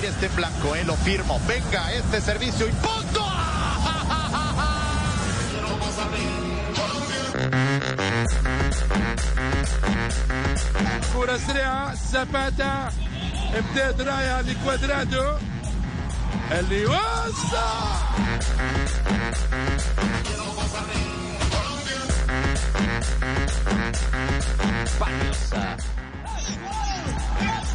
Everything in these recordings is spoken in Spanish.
ir este en blanco, eh, lo firmo. Venga, este servicio y punto. كرة سريعة ساباتا امتداد رايح لكوادرادو اللي وسع Bagnos.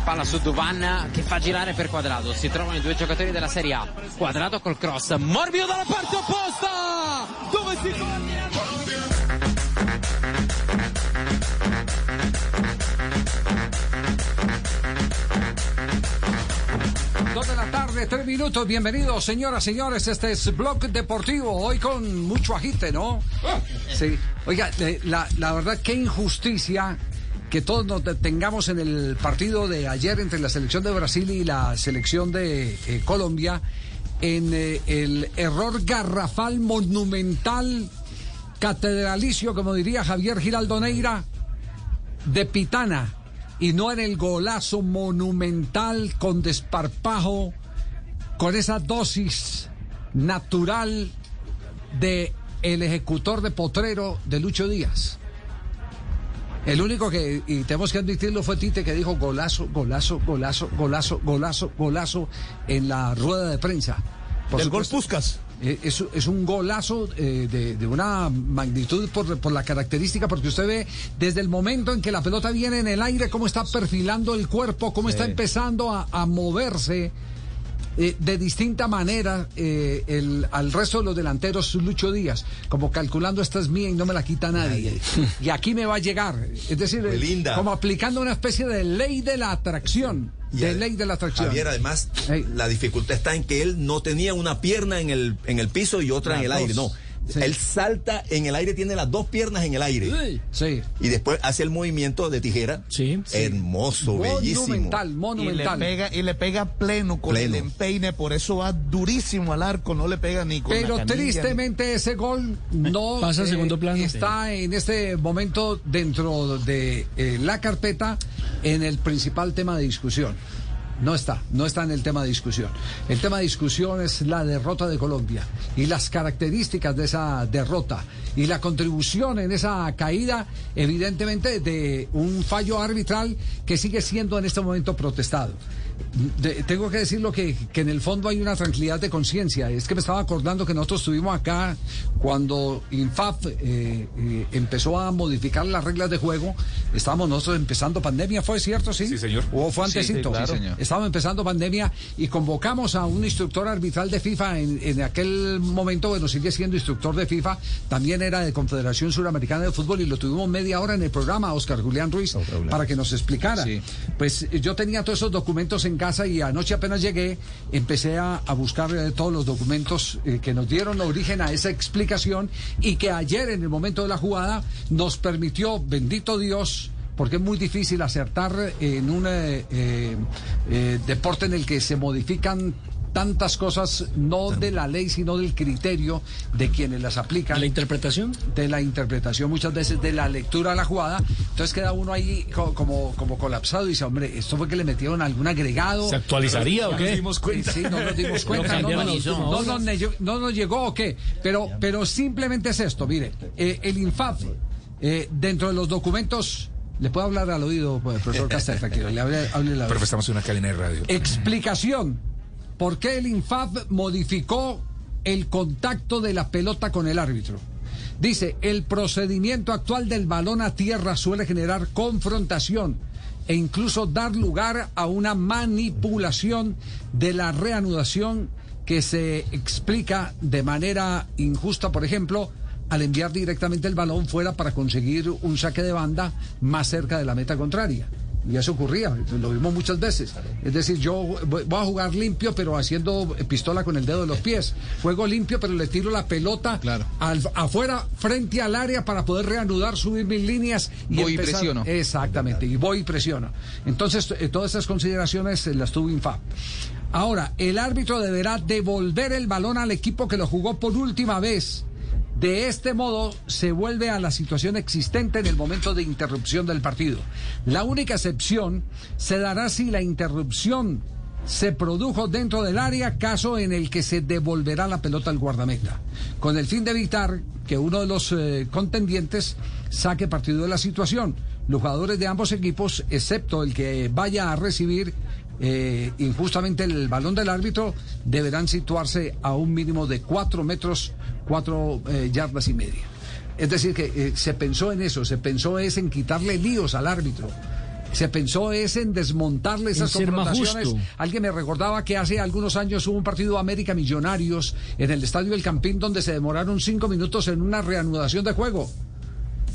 Palla su Duvan che fa girare per Quadrado. Si trovano i due giocatori della Serie A. Quadrado col cross. Morbido dalla parte opposta! Dove si coordina? Dos de la tarde, tres minutos. Bienvenidos, señoras, señores. Este es Blog Deportivo. Hoy con mucho agite, ¿no? Sí. Oiga, la, la verdad, qué injusticia que todos nos detengamos en el partido de ayer entre la selección de Brasil y la selección de eh, Colombia en eh, el error garrafal, monumental, catedralicio, como diría Javier Giraldo Neira, de Pitana y no en el golazo monumental con desparpajo, con esa dosis natural de el ejecutor de potrero de Lucho Díaz. El único que, y tenemos que admitirlo, fue Tite que dijo golazo, golazo, golazo, golazo, golazo, golazo en la rueda de prensa. Por Del gol supuesto, Puskas. eh, Es, es un golazo eh, de, de una magnitud por, por la característica, porque usted ve desde el momento en que la pelota viene en el aire, cómo está perfilando el cuerpo, cómo está empezando a, a moverse eh, de distinta manera eh, el, al resto de los delanteros Lucho Díaz, como calculando esta es mía y no me la quita nadie. Y aquí me va a llegar. Es decir, eh, linda. como aplicando una especie de ley de la atracción. Y de ley de la atracción. Javier, además, la dificultad está en que él no tenía una pierna en el, en el piso y otra en el aire. No. Sí. Él salta en el aire, tiene las dos piernas en el aire. Sí. Y después hace el movimiento de tijera. Sí. Hermoso, bellísimo. Monumental, Y le, monumental. pega, y le pega pleno con Pleno. el empeine, por eso va durísimo al arco, no le pega ni con la Pero canilla, ni- tristemente ese gol no Pasa a segundo plano. está en este momento dentro de eh, la carpeta en el principal tema de discusión. No está, no está en el tema de discusión. El tema de discusión es la derrota de Colombia y las características de esa derrota y la contribución en esa caída, evidentemente, de un fallo arbitral que sigue siendo en este momento protestado. De- tengo que decirlo que, que en el fondo hay una tranquilidad de conciencia. Es que me estaba acordando que nosotros estuvimos acá cuando Infaf eh, eh, empezó a modificar las reglas de juego. Estábamos nosotros empezando pandemia, ¿fue cierto? Sí, Sí, señor. ¿O fue antesito? claro. Sí, señor. Estábamos empezando pandemia y convocamos a un instructor arbitral de FIFA en, en aquel momento, bueno, sigue siendo instructor de FIFA, también era de Confederación Suramericana de Fútbol y lo tuvimos media hora en el programa, Oscar Julián Ruiz, para que nos explicara. Sí. Pues yo tenía todos esos documentos en casa y anoche apenas llegué, empecé a, a buscar eh, todos los documentos eh, que nos dieron origen a esa explicación y que ayer en el momento de la jugada nos permitió, bendito Dios, porque es muy difícil acertar en un eh, eh, eh, deporte en el que se modifican tantas cosas, no de la ley, sino del criterio de quienes las aplican. ¿La interpretación? de la interpretación, muchas veces de la lectura de la jugada. Entonces queda uno ahí co- como, como colapsado y dice, hombre, esto fue que le metieron algún agregado. ¿Se actualizaría o qué? nos dimos cuenta. Sí, no nos dimos cuenta, no, nos- a no nos no nos llegó o qué. Pero, pero simplemente es esto, mire, eh, el INFAF, eh, dentro de los documentos, le puedo hablar al oído, profesor Castel, tranquilo, le hable, hable la Pero estamos en una cadena de radio. Explicación. ¿Por qué el INFAF modificó el contacto de la pelota con el árbitro? Dice, el procedimiento actual del balón a tierra suele generar confrontación e incluso dar lugar a una manipulación de la reanudación que se explica de manera injusta, por ejemplo, al enviar directamente el balón fuera para conseguir un saque de banda más cerca de la meta contraria. Y eso ocurría, lo vimos muchas veces. Es decir, yo voy a jugar limpio, pero haciendo pistola con el dedo de los pies. Juego limpio, pero le tiro la pelota al- afuera, frente al área, para poder reanudar, subir mis líneas. Y Voy y presiono. Exactamente, y voy y presiono. Entonces, eh, todas esas consideraciones eh, las tuvo Infab. Ahora, el árbitro deberá devolver el balón al equipo que lo jugó por última vez. De este modo se vuelve a la situación existente en el momento de interrupción del partido. La única excepción se dará si la interrupción se produjo dentro del área, caso en el que se devolverá la pelota al guardameta, con el fin de evitar que uno de los eh, contendientes saque partido de la situación. Los jugadores de ambos equipos, excepto el que vaya a recibir eh, injustamente el balón del árbitro, deberán situarse a un mínimo de cuatro metros, cuatro eh, yardas y media. Es decir, que eh, se pensó en eso, se pensó es en quitarle líos al árbitro. Se pensó es en desmontarle esas más confrontaciones. Alguien me recordaba que hace algunos años hubo un partido América Millonarios en el Estadio del Campín donde se demoraron cinco minutos en una reanudación de juego.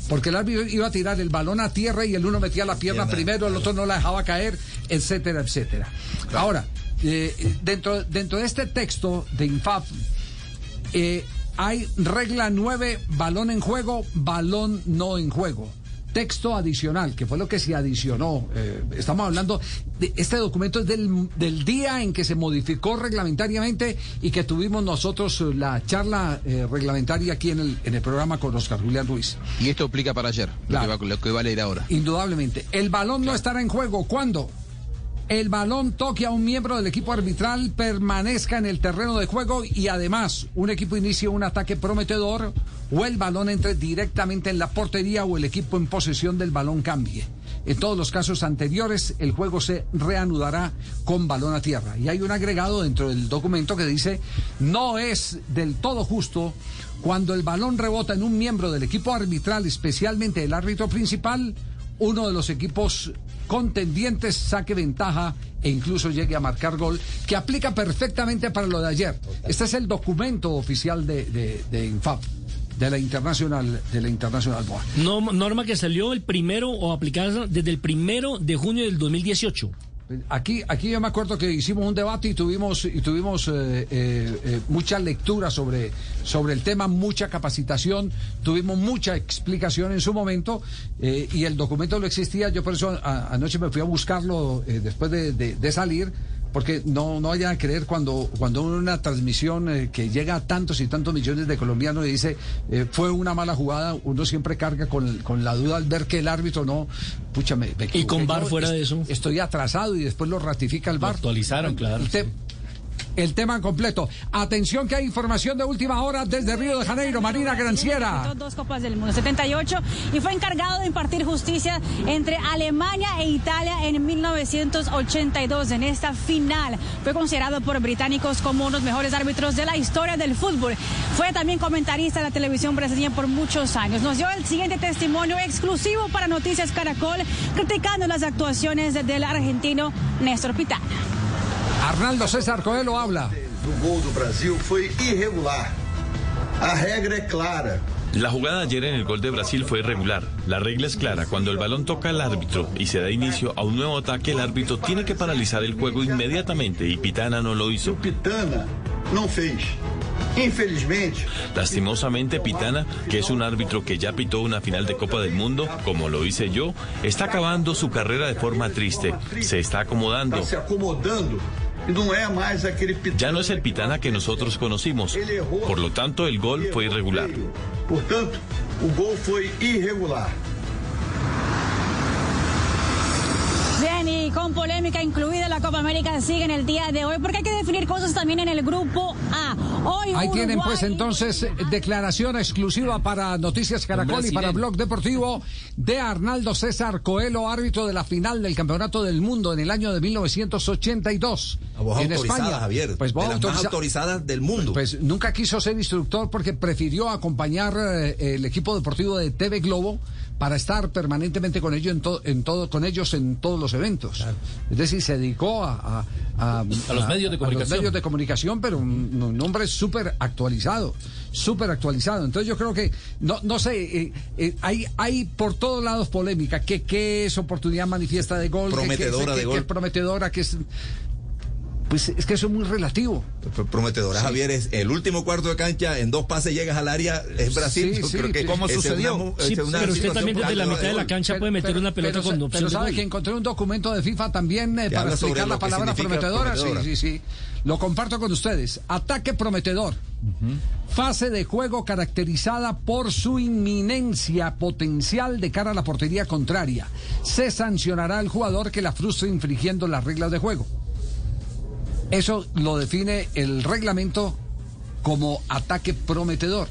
Porque el árbitro iba a tirar el balón a tierra y el uno metía la pierna primero, el otro no la dejaba caer, etcétera, etcétera. Ahora, eh, dentro, dentro de este texto de Infab, eh, hay regla 9, balón en juego, balón no en juego. Texto adicional, que fue lo que se adicionó. eh, estamos hablando de este documento es del, del día en que se modificó reglamentariamente y que tuvimos nosotros eh, la charla eh, reglamentaria aquí en el, en el programa con Oscar Julián Ruiz. Y esto aplica para ayer, lo, Claro. que va, lo que va a leer ahora. Indudablemente. El balón no estará en juego. ¿Cuándo? El balón toque a un miembro del equipo arbitral, permanezca en el terreno de juego y además un equipo inicie un ataque prometedor o el balón entre directamente en la portería o el equipo en posesión del balón cambie. En todos los casos anteriores, el juego se reanudará con balón a tierra. Y hay un agregado dentro del documento que dice, no es del todo justo cuando el balón rebota en un miembro del equipo arbitral, especialmente el árbitro principal, uno de los equipos contendientes saque ventaja e incluso llegue a marcar gol, que aplica perfectamente para lo de ayer. Este es el documento oficial de, de, de Infab, de la Internacional, de la Internacional Board. No, norma que salió el primero o aplicada desde el primero de junio del 2018. Aquí, aquí yo me acuerdo que hicimos un debate y tuvimos, y tuvimos eh, eh, eh, mucha lectura sobre, sobre el tema, mucha capacitación, tuvimos mucha explicación en su momento eh, y el documento lo existía. Yo por eso anoche me fui a buscarlo eh, después de, de- de salir. Porque no, no vayan a creer cuando, cuando una transmisión eh, que llega a tantos y tantos millones de colombianos y dice eh, fue una mala jugada, uno siempre carga con, con la duda al ver que el árbitro no, pucha, me, me Y con VAR fuera de eso. Estoy atrasado y después lo ratifica el VAR. actualizaron, claro. Te- el tema completo. Atención que hay información de última hora desde Río de Janeiro. Marina Granciera. Dos Copas del Mundo, 78, y fue encargado de impartir justicia entre Alemania e Italia en 1982. En esta final fue considerado por británicos como uno de los mejores árbitros de la historia del fútbol. Fue también comentarista de la televisión brasileña por muchos años. Nos dio el siguiente testimonio exclusivo para Noticias Caracol, criticando las actuaciones del argentino Néstor Pitana. Arnaldo César Coelho habla. do gol do Brasil foi irregular. A regra é clara. La jugada ayer en el gol de Brasil fue irregular. La regla es clara. Cuando el balón toca al árbitro y se da inicio a un nuevo ataque, el árbitro tiene que paralizar el juego inmediatamente y Pitana no lo hizo. Pitana não fez. Infelizmente, Lastimosamente, Pitana, que es un árbitro que ya pitó una final de Copa del Mundo, como lo hice yo, está acabando su carrera de forma triste. Se está acomodando. está se acomodando Ya no es el Pitana que nosotros conocimos. Por lo tanto, el gol fue irregular. Portanto, o gol foi irregular. Bien, y con polémica incluida la Copa América sigue en el día de hoy, porque hay que definir cosas también en el grupo A. Hoy Ahí tienen pues entonces declaración exclusiva para Noticias Caracol y para Blog Deportivo de Arnaldo César Coelho, árbitro de la final del Campeonato del Mundo en el año de 1982 La voz en España. Javier. Pues de las más autoriza- autorizadas del mundo. Pues nunca quiso ser instructor porque prefirió acompañar eh, el equipo deportivo de TV Globo para estar permanentemente con ellos en, to- en todo, con ellos en todos los eventos. Es decir, se dedicó a, a, a- A los medios de a comunicación. medios de comunicación, pero un, un hombre súper actualizado, súper actualizado. Entonces yo creo que, no, no sé, eh, eh, hay, hay por todos lados polémica, que qué es oportunidad manifiesta de gol, que- que- Prometedora que- de que gol. prometedora, que es... Pues es que eso es muy relativo. Pr- Prometedora, Sí. Javier, es el último cuarto de cancha, en dos pases llegas al área, es Brasil. Sí, Yo sí, creo que sí. ¿Cómo sucedió? una Sí, una pero usted también desde la mitad de la cancha puede meter una pelota pero, con opción pero de sabe gol. que encontré un documento de FIFA también eh, para explicar la palabra prometedora. Sí, sí, sí. Lo comparto con ustedes. Ataque prometedor. Fase de juego caracterizada por su inminencia potencial de cara a la portería contraria. Se sancionará al jugador que la frustre infringiendo las reglas de juego. Eso lo define el reglamento como ataque prometedor.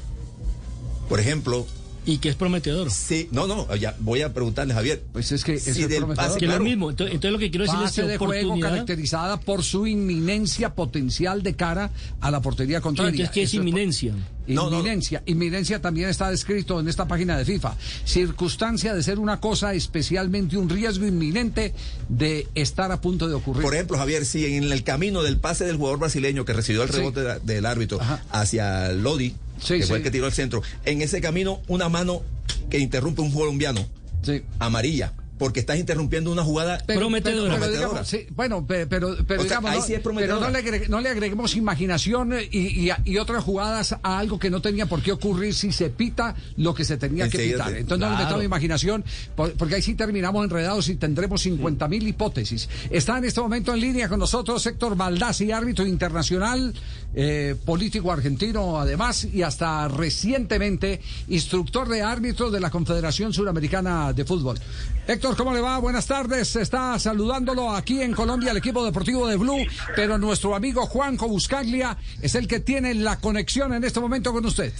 Por ejemplo. ¿Y qué es prometedor? Sí, no, no, ya voy a preguntarle, Javier. Pues es que si es del prometedor. pase, Que es lo mismo. Entonces, entonces lo que quiero decirles es que de juego oportunidad... caracterizada por su inminencia potencial de cara a la portería contraria. Entonces, ¿qué es Eso inminencia? No, no. Inminencia. Inminencia también está descrito en esta página de FIFA. Circunstancia de ser una cosa especialmente un riesgo inminente de estar a punto de ocurrir. Por ejemplo, Javier, si en el camino del pase del jugador brasileño que recibió el rebote de- del árbitro Ajá. hacia Lodi, Sí, que fue sí. el que tiró al centro, en ese camino una mano que interrumpe un colombiano, Sí. amarilla, porque estás interrumpiendo una jugada Prometedora. pero Prometedora. digamos, sí, bueno, pe- pero, pero, sea, digamos, ahí no, sí es pero no le, agre- no le agreguemos imaginación eh, y, y- y otras jugadas a algo que no tenía por qué ocurrir si se pita lo que se tenía que pitar. te- Entonces no le claro. metamos imaginación, por- porque ahí sí terminamos enredados y tendremos 50 mil hipótesis. Está en este momento en línea con nosotros Héctor Baldassi, árbitro internacional, eh, político argentino además, y hasta recientemente instructor de árbitros de la Confederación Suramericana de Fútbol. Héctor, ¿cómo le va? Buenas tardes. Está saludándolo aquí en Colombia el equipo deportivo de Blue, pero nuestro amigo Juanjo Buscaglia es el que tiene la conexión en este momento con usted.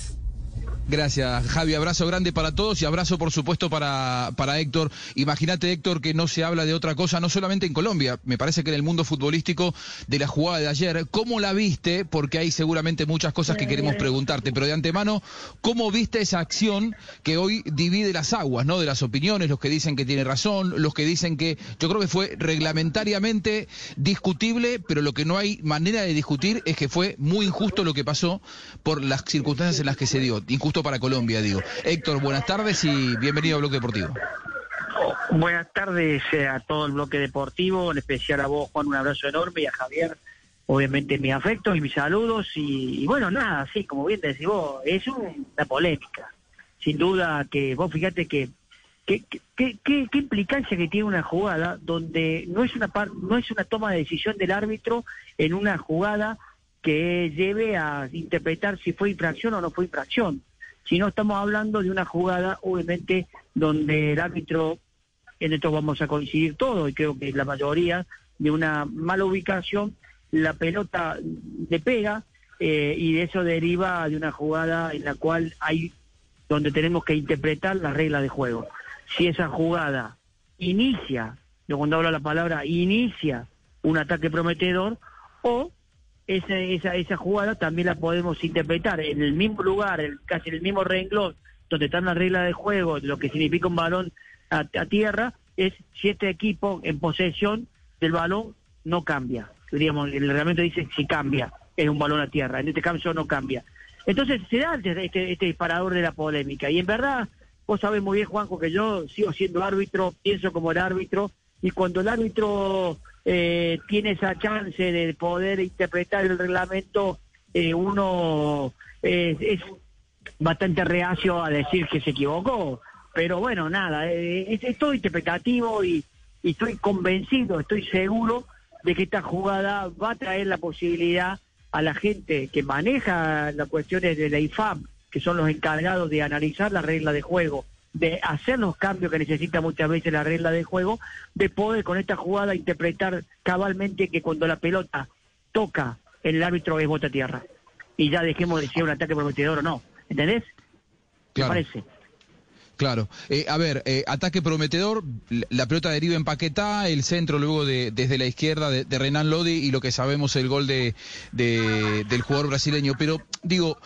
Gracias, Javi. Abrazo grande para todos y abrazo, por supuesto, para, para Héctor. Imagínate, Héctor, que no se habla de otra cosa, no solamente en Colombia, me parece que en el mundo futbolístico de la jugada de ayer. ¿Cómo la viste? Porque hay seguramente muchas cosas que queremos preguntarte, pero de antemano, ¿cómo viste esa acción que hoy divide las aguas, ¿no? De las opiniones, los que dicen que tiene razón, los que dicen que yo creo que fue reglamentariamente discutible, pero lo que no hay manera de discutir es que fue muy injusto lo que pasó por las circunstancias en las que se dio. Para Colombia, digo. Héctor, buenas tardes y bienvenido a Bloque Deportivo. Buenas tardes eh, a todo el bloque deportivo, en especial a vos, Juan, un abrazo enorme y a Javier, obviamente mis afectos y mis saludos. Y, bueno, nada, sí, como bien decís vos, es un- una polémica. Sin duda que vos fíjate que ¿Qué, qué, qué- qué- qué implicancia que tiene una jugada donde no es una par- no es una toma de decisión del árbitro en una jugada que lleve a interpretar si fue infracción o no fue infracción, sino estamos hablando de una jugada obviamente donde el árbitro en esto vamos a coincidir todos y creo que la mayoría de una mala ubicación la pelota le pega eh, y de eso deriva de una jugada en la cual hay donde tenemos que interpretar las reglas de juego. Si esa jugada inicia, yo cuando hablo la palabra inicia un ataque prometedor, o esa, esa, esa jugada también la podemos interpretar en el mismo lugar, en casi en el mismo renglón, donde están las reglas de juego, lo que significa un balón a, tierra, es si este equipo en posesión del balón no cambia. Diríamos, el reglamento dice si cambia, es un balón a tierra, en este caso no cambia. Entonces se da este, este disparador de la polémica. Y en verdad, vos sabés muy bien, Juanjo, que yo sigo siendo árbitro, pienso como el árbitro, y cuando el árbitro eh, tiene esa chance de poder interpretar el reglamento, eh, uno eh, es bastante reacio a decir que se equivocó. Pero bueno, nada, eh, es, todo interpretativo y, y estoy convencido, estoy seguro de que esta jugada va a traer la posibilidad a la gente que maneja las cuestiones de la IFAM, que son los encargados de analizar la regla de juego, de hacer los cambios que necesita muchas veces la regla de juego, de poder con esta jugada interpretar cabalmente que cuando la pelota toca el árbitro es bota tierra. Y ya dejemos de decir un ataque prometedor o no. ¿Entendés? Claro. ¿Te parece? Claro. Eh, a ver, eh, ataque prometedor, la- la pelota deriva en Paquetá, el centro luego de, desde la izquierda de, de Renan Lodi y lo que sabemos el gol de, de- del jugador brasileño. Pero digo,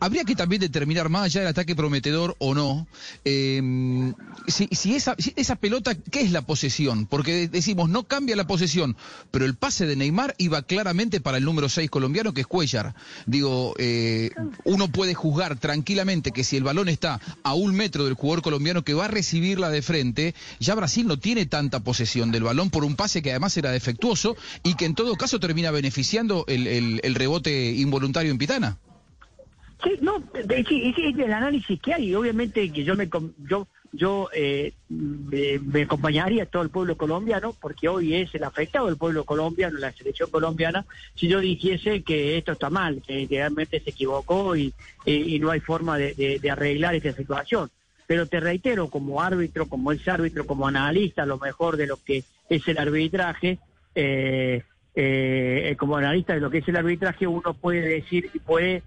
habría que también determinar más allá del ataque prometedor o no, eh, si, esa, pelota, ¿qué es la posesión? Porque decimos, no cambia la posesión, pero el pase de Neymar iba claramente para el número 6 colombiano, que es Cuellar. Digo, eh, uno puede juzgar tranquilamente que si el balón está a un metro del jugador colombiano que va a recibirla de frente, ya Brasil no tiene tanta posesión del balón por un pase que además era defectuoso y que en todo caso termina beneficiando el rebote involuntario en Pitana. Sí, no, de- el análisis que hay. Obviamente que yo me yo yo eh, me, acompañaría a todo el pueblo colombiano, porque hoy es el afectado del pueblo colombiano, la selección colombiana, si yo dijese que esto está mal, que, realmente se equivocó y, y- no hay forma de, de- arreglar esta situación. Pero te reitero, como árbitro, como ex árbitro, como analista, lo mejor de lo que es el arbitraje, eh, eh, como analista de lo que es el arbitraje, uno puede decir y puede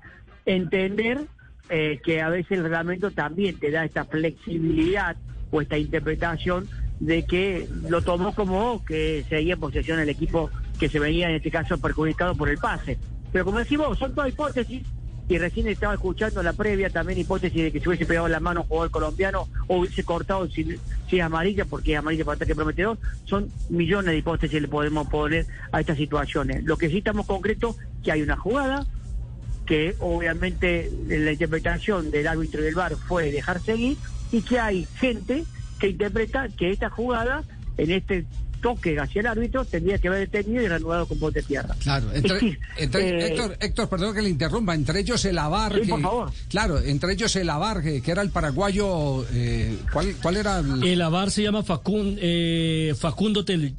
entender eh, que a veces el reglamento también te da esta flexibilidad o esta interpretación de que lo tomó como que seguía en posesión el equipo que se venía en este caso perjudicado por el pase. Pero como decimos, son todas hipótesis y recién estaba escuchando la previa también hipótesis de que se hubiese pegado la mano un jugador colombiano o hubiese cortado si, si es amarilla porque es amarilla para ataque prometedor. Son millones de hipótesis que le podemos poner a estas situaciones. Lo que sí estamos concreto que hay una jugada que obviamente la interpretación del árbitro y del VAR fue dejar seguir y que hay gente que interpreta que esta jugada en este toque hacia el árbitro tendría que haber detenido y reanudado con bote de tierra. Claro, entre, eh, Héctor, Héctor, perdón que le interrumpa, entre ellos el Avar, Sí, que- por favor. claro, entre ellos el Avar, que, que era el paraguayo, eh, ¿cuál, ¿cuál era? El, El Avar se llama Facun- eh, Facundo Tel-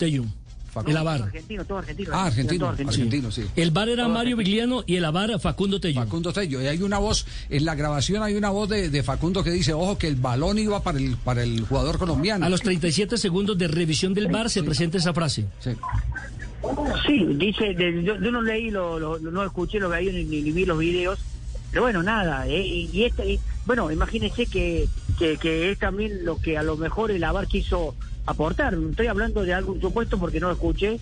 Tellum. El Avar. argentino, todo argentino. Ah, argentino, todo argentino, sí. El bar era Mario Vigliano y el Avar Facundo Tello. Facundo Tello. Y hay una voz, en la grabación hay una voz de, de Facundo que dice, ojo, que el balón iba para el, para el jugador colombiano. A los 37 segundos de revisión del bar se presenta esa frase. Sí, dice, de- yo, yo no leí, lo, lo- no escuché lo que hay ni, ni- ni vi los videos, pero bueno, nada, eh, y, y este, y, bueno, imagínense que, que, que es también lo que a lo mejor el AVAR quiso aportar, estoy hablando de algún supuesto porque no lo escuché,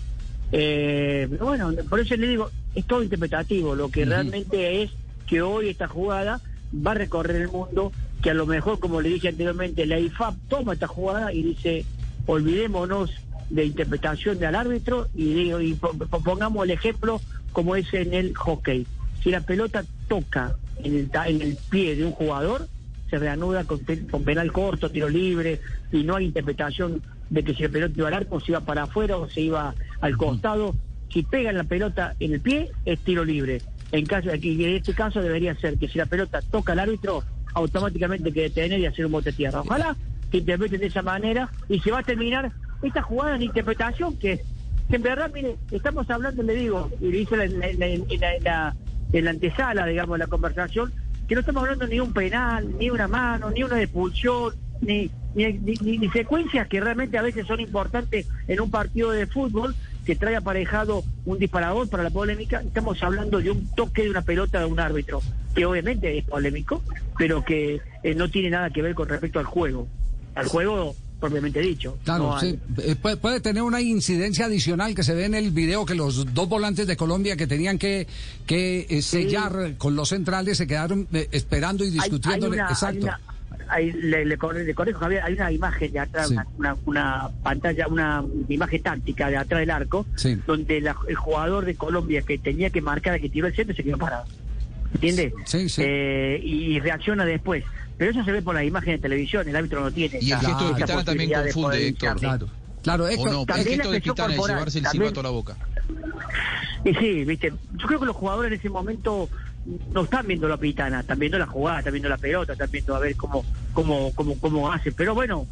eh, pero bueno, por eso le digo, es todo interpretativo, lo que realmente es que hoy esta jugada va a recorrer el mundo, que a lo mejor, como le dije anteriormente, la IFAP toma esta jugada y dice, olvidémonos de interpretación del árbitro y, digo, y po- po- pongamos el ejemplo como es en el hockey. Si la pelota toca en el, en el pie de un jugador, se reanuda con penal corto, tiro libre, y no hay interpretación de que si la pelota iba al arco, se iba para afuera o se iba al costado. Si pega la pelota en el pie, es tiro libre. En caso aquí, en este caso debería ser que si la pelota toca al árbitro, automáticamente hay que detener y hacer un bote tierra. Ojalá que interpreten de esa manera y se va a terminar esta jugada de interpretación que, que en verdad, mire, estamos hablando, le digo, y lo hice en la, en la- en la- en la- en la antesala, digamos, de la conversación, que no estamos hablando ni un penal, ni una mano, ni una expulsión, ni, ni, ni- ni- secuencias que realmente a veces son importantes en un partido de fútbol que trae aparejado un disparador para la polémica. Estamos hablando de un toque de una pelota de un árbitro, que obviamente es polémico, pero que eh, no tiene nada que ver con respecto al juego. Al juego propiamente dicho. Claro, no al- sí. Eh, puede, puede tener una incidencia adicional que se ve en el video que los dos volantes de Colombia que tenían que, que eh, sellar con los centrales se quedaron esperando y discutiendo. Exacto. hay una- hay- le, le corre- le corrijo, Javier, hay una imagen de atrás, Sí. una, una- una pantalla, una imagen táctica de atrás del arco, Sí. donde la- el jugador de Colombia que tenía que marcar, que tiró el centro, se quedó parado. ¿Entiende? Sí, sí. Eh, y reacciona después. Pero eso se ve por la imagen de televisión, el árbitro no tiene. Y el gesto de Pitana también de confunde, Héctor. Claro, claro, ¿O Héctor. no? El También gesto la de es corporal, llevarse el también- silbato a la boca. Y sí, viste, yo creo que los jugadores en ese momento no están viendo la pitana, están viendo la jugada, están viendo la pelota, están viendo a ver cómo, cómo, cómo, cómo hace. Pero bueno,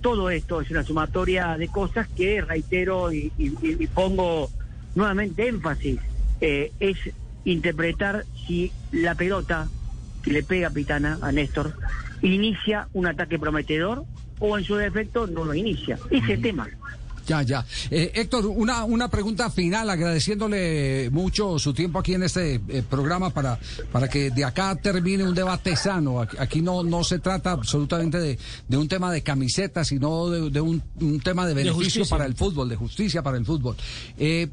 todo esto es una sumatoria de cosas que reitero y, y- y- y pongo nuevamente énfasis. Eh, es interpretar si la pelota que le pega a Pitana, a Néstor, inicia un ataque prometedor o en su defecto no lo inicia. Ese es el tema. Ya, ya. Eh, Héctor, una, una pregunta final, agradeciéndole mucho su tiempo aquí en este eh, programa para, para que de acá termine un debate sano. Aquí, no, no se trata absolutamente de, de un tema de camisetas, sino de, de un, un tema de beneficio para el fútbol, de justicia para el fútbol. Eh,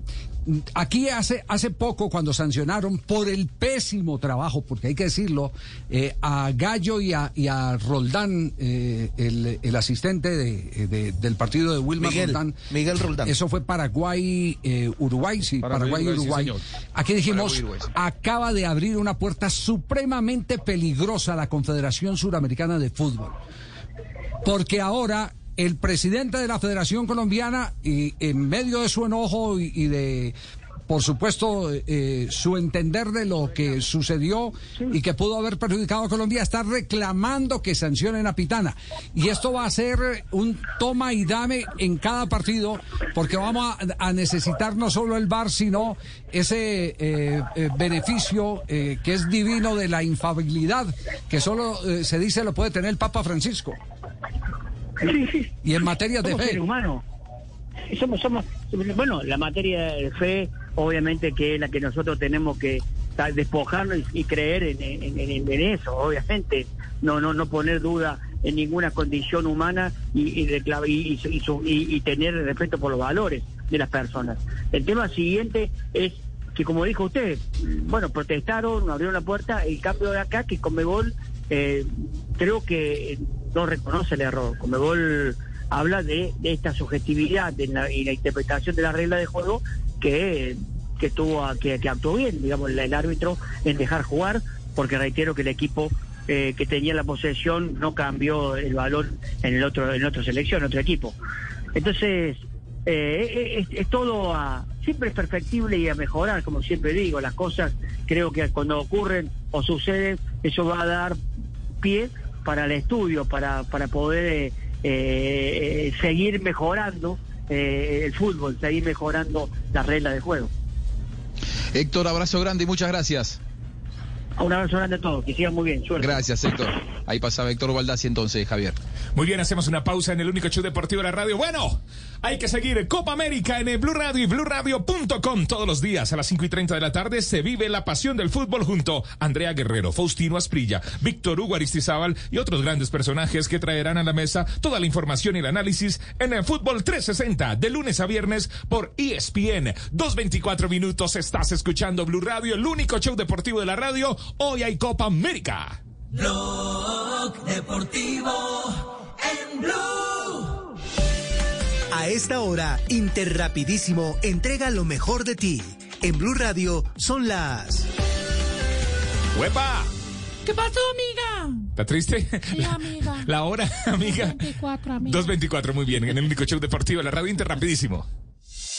Aquí hace, hace poco, cuando sancionaron por el pésimo trabajo, porque hay que decirlo, eh, a Gallo y a, y a Roldán, eh, el, el asistente de, de- del partido de Miguel, Roldán. Miguel Roldán. Eso fue Paraguay, eh, Uruguay, sí, Paraguay, Paraguay, Uruguay, sí, Uruguay. Aquí dijimos, Paraguay, Uruguay, sí. acaba de abrir una puerta supremamente peligrosa a la Confederación Suramericana de Fútbol. Porque ahora el presidente de la Federación Colombiana, y en medio de su enojo y, de, por supuesto, eh, su entender de lo que sucedió y que pudo haber perjudicado a Colombia, está reclamando que sancionen a Pitana. Y esto va a ser un toma y dame en cada partido, porque vamos a, necesitar no solo el VAR, sino ese eh, eh, beneficio que es divino de la infabilidad, que solo se dice lo puede tener el Papa Francisco. Sí. Y en materia de fe. Y Somos, somos, bueno, la materia de fe, obviamente que es la que nosotros tenemos que despojarnos y, y creer en, en- en- en eso, obviamente. No, no, no poner duda en ninguna condición humana y, y, y- y- y su- y- y tener respeto por los valores de las personas. El tema siguiente es que, como dijo usted, bueno, protestaron, abrieron la puerta, el cambio de acá, que Conmebol eh, creo que no reconoce el error. Conmebol habla de, de esta subjetividad en la, y la interpretación de la regla de juego que, que tuvo a- que, que actuó bien, digamos, el, el árbitro en dejar jugar, porque reitero que el equipo eh, que tenía la posesión no cambió el valor en el otro en otra selección, en otro equipo. Entonces, eh, es, es todo a, siempre es perfectible y a mejorar, como siempre digo, las cosas creo que cuando ocurren o suceden, eso va a dar pie para el estudio, para, para poder eh, eh, seguir mejorando eh, el fútbol, seguir mejorando las reglas de juego. Héctor, abrazo grande y muchas gracias. Un abrazo grande a todos, que sigan muy bien, suerte. Gracias, Héctor. Ahí pasaba Héctor Baldassi entonces, Javier. Muy bien, hacemos una pausa en el único show deportivo de la radio. Bueno, hay que seguir Copa América en el Blue Radio y BlueRadio.com. Todos los días a las 5 y 30 de la tarde se vive la pasión del fútbol junto a Andrea Guerrero, Faustino Asprilla, Víctor Hugo Aristizábal y otros grandes personajes que traerán a la mesa toda la información y el análisis en el Fútbol 360 de lunes a viernes por ESPN. 2.24 minutos estás escuchando Blue Radio, el único show deportivo de la radio. Hoy hay Copa América. Blog Deportivo en Blue. A esta hora, Interrapidísimo entrega lo mejor de ti. En Blue Radio son las. ¡Huepa! ¿Qué pasó, amiga? ¿Está triste? Sí, amiga. La hora, amiga. 24, amiga. 2.24, muy bien, en el único show deportivo de la radio Inter, rapidísimo.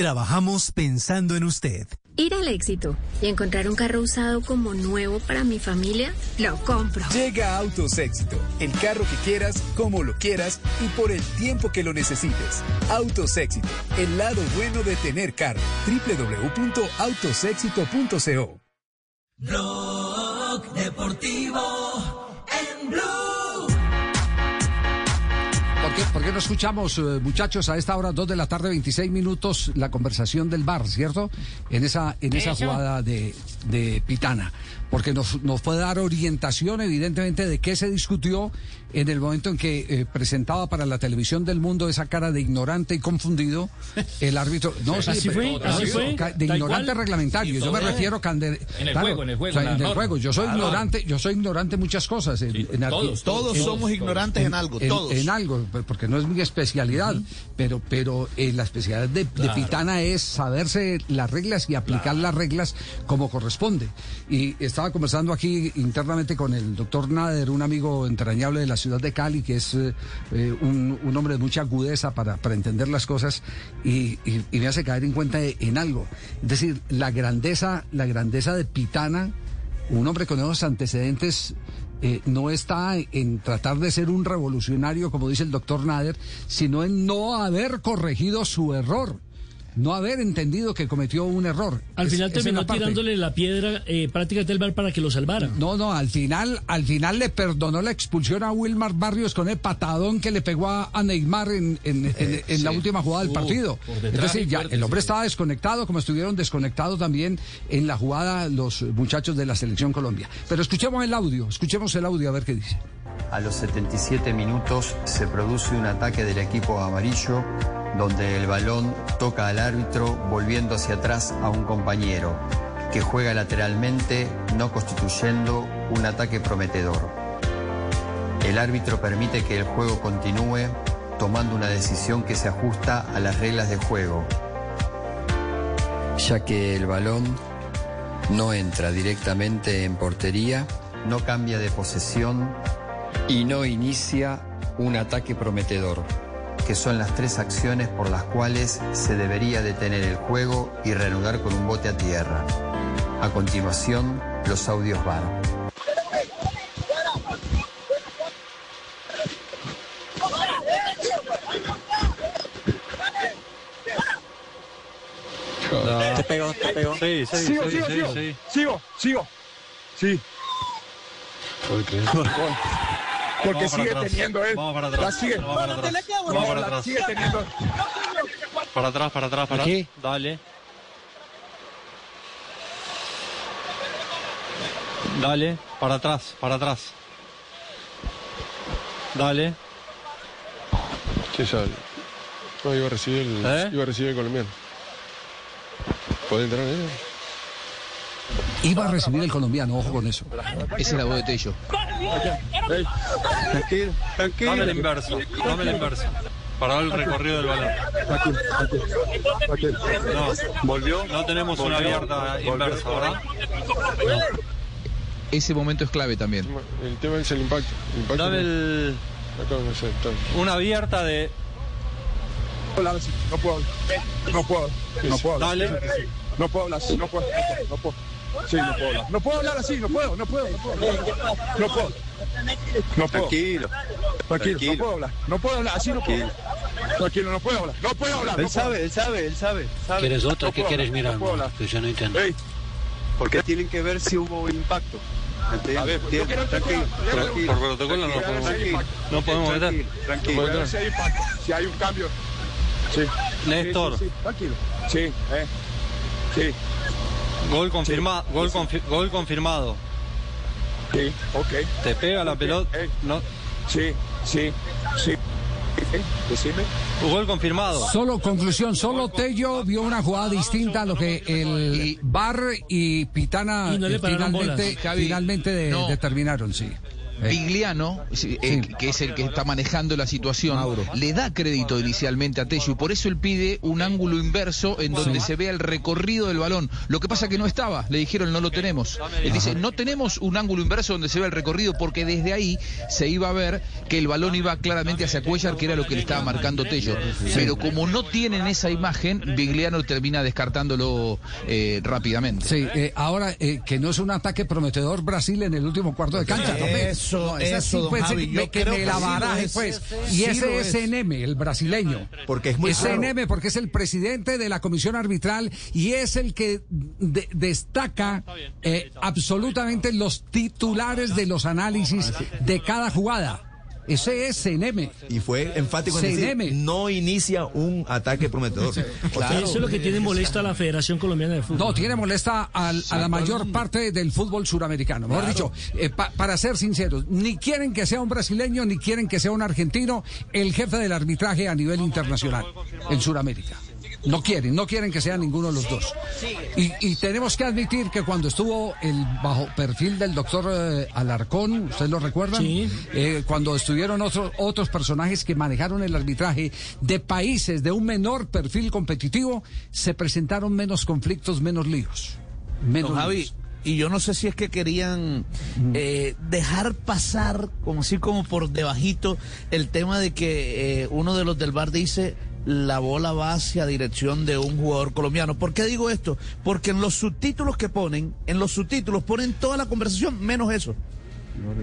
Trabajamos pensando en usted. Ir al éxito y encontrar un carro usado como nuevo para mi familia, lo compro. Llega Autos Éxito, el carro que quieras, como lo quieras y por el tiempo que lo necesites. Autos Éxito, el lado bueno de tener carro. www.autosexito.co Blog Deportivo en Blue. ¿Por qué, por qué no escuchamos, eh, muchachos, a esta hora, 2 de la tarde, 26 minutos, la conversación del bar, ¿cierto? En esa, en esa Eso. jugada de, de Pitana. porque nos, nos fue a dar orientación, evidentemente, de qué se discutió en el momento en que eh, presentaba para la televisión del mundo esa cara de ignorante y confundido el árbitro. No, Así sí, fue, así de ignorante reglamentario. Yo me refiero a cande- En el claro, juego, en el juego, o sea, la en el norma. juego. Yo soy Claro. ignorante, yo soy ignorante en muchas cosas. en- en arqui- todos, Todos somos ignorantes en algo, en, todos. en algo, pues, porque no es mi especialidad, pero pero eh, la especialidad de. Pitana es saberse las reglas y aplicar las reglas como corresponde. Y estaba conversando aquí internamente con el doctor Nader, un amigo entrañable de la ciudad de Cali, que es eh, un, hombre de mucha agudeza para, para entender las cosas y, me hace caer en cuenta en algo. Es decir, la grandeza, la grandeza de Pitana, un hombre con esos antecedentes eh, no está en tratar de ser un revolucionario, como dice el doctor Nader, sino en no haber corregido su error, no haber entendido que cometió un error. Al Es- final terminó la tirándole la piedra eh, prácticamente al bar para que lo salvara. No, no, al final, al final le perdonó la expulsión a Wilmar Barrios con el patadón que le pegó a, Neymar en, en- en- en la última jugada del partido. Es detrás decir, ya fuerte, el hombre sí. estaba desconectado, como estuvieron desconectados también en la jugada los muchachos de la selección Colombia. Pero escuchemos el audio, escuchemos el audio a ver qué dice. A los 77 minutos se produce un ataque del equipo amarillo donde el balón toca al árbitro volviendo hacia atrás a un compañero que juega lateralmente no constituyendo un ataque prometedor. El árbitro permite que el juego continúe tomando una decisión que se ajusta a las reglas de juego, ya que el balón no entra directamente en portería, no cambia de posesión y no inicia un ataque prometedor, que son las tres acciones por las cuales se debería detener el juego y reanudar con un bote a tierra. A continuación, los audios VAR. Te pego, te pego. Sí, sí, sigo, sí, sigo, sí, sigo, sí. sigo, sigo. Sí. Porque sigue atrás. teniendo él. Vamos para atrás. La sigue. Vamos para atrás. Vamos para atrás. sigue teniendo. Para atrás, para atrás, para Aquí. Dale. Dale, para atrás, para atrás. Dale. ¿Qué sale? No, iba a recibir el, ¿Eh? iba a recibir el colombiano. ¿Puede entrar ahí? Iba a recibir el colombiano, ojo con eso. Esa es la voz de Tello. Tranquilo, tranquilo. Dame el inverso, dame el inverso. Para el recorrido del balón. No, volvió. No tenemos una abierta inversa, ¿verdad? Ese momento es clave también. El tema es el impacto. El impacto Dame el, una abierta de. hablar así, no puedo hablar. No puedo hablar. No puedo hablar. Dale. No puedo hablar así, no puedo. No puedo. Sí, no puedo hablar. No puedo hablar así, no puedo, no puedo, no puedo. No puedo. No puedo. Tranquilo. Tranquilo, Tranquilo. no puedo hablar. No puedo hablar, así no puedo. Tranquilo, no puedo hablar. No puedo hablar. Él no puedo sabe, él sabe, él sabe. sabe. ¿Quieres otra? No ¿Qué quieres mirar? no puedo hablar. Que yo no entiendo. Ey, Porque tienen que ver si hubo impacto. A ver, Tranquilo, tranquilo. Por protocolo no podemos Tranquilo. No podemos meter. Tranquilo. ver si hay impacto, si hay un cambio. Sí. Néstor. Sí, sí, sí, tranquilo. Sí, eh. Sí, Gol confirmado. Gol, confi- gol confirmado. sí, ok. Te pega la pelota. ey. No. Sí, sí, sí. Eh, Decime. Gol confirmado. Solo conclusión, solo Tello vio una jugada distinta a lo que el Bar y Pitana Y no le eh, finalmente, bolas. Javi, finalmente de- no. determinaron, sí. Eh, Vigliano, sí, eh, que es el que está manejando la situación, le da crédito inicialmente a Tello y por eso él pide un ángulo inverso en donde se vea el recorrido del balón. Lo que pasa que no estaba, le dijeron no lo tenemos. Él dice, no tenemos un ángulo inverso donde se vea el recorrido porque desde ahí se iba a ver que el balón iba claramente hacia Cuellar, que era lo que le estaba marcando Tello. Pero como no tienen esa imagen, Vigliano termina descartándolo eh, rápidamente. Sí, eh, ahora eh, que no es un ataque prometedor Brasil en el último cuarto de cancha. ¿no? Eso, no, es así, eso, don pues, Javi, me- yo que creo me que la sí lo baraje, es. pues. Sí Y lo ese es. SNM, el brasileño. Porque es muy claro. SNM porque es el presidente de la comisión arbitral y es el que de- destaca eh, absolutamente los titulares de los análisis de cada jugada. Ese es CNM. Y fue enfático en decir, no inicia un ataque prometedor. Eso es lo que tiene molesta a la Federación Colombiana de Fútbol. No, tiene molesta al- a la mayor parte del fútbol suramericano. Mejor Claro. dicho, eh, pa- para ser sinceros, ni quieren que sea un brasileño, ni quieren que sea un argentino el jefe del arbitraje a nivel internacional en Suramérica. No quieren, no quieren que sea ninguno de los dos. Y, y tenemos que admitir que cuando estuvo el bajo perfil del doctor eh, Alarcón, ¿ustedes lo recuerdan? Eh, cuando estuvieron otros otros personajes que manejaron el arbitraje de países de un menor perfil competitivo, se presentaron menos conflictos, menos líos. Menos Javi, líos. y yo no sé si es que querían eh, dejar pasar, como así como por debajito, el tema de que eh, uno de los del bar dice la bola va hacia dirección de un jugador colombiano. ¿Por qué digo esto? Porque en los subtítulos que ponen, en los subtítulos ponen toda la conversación, menos eso.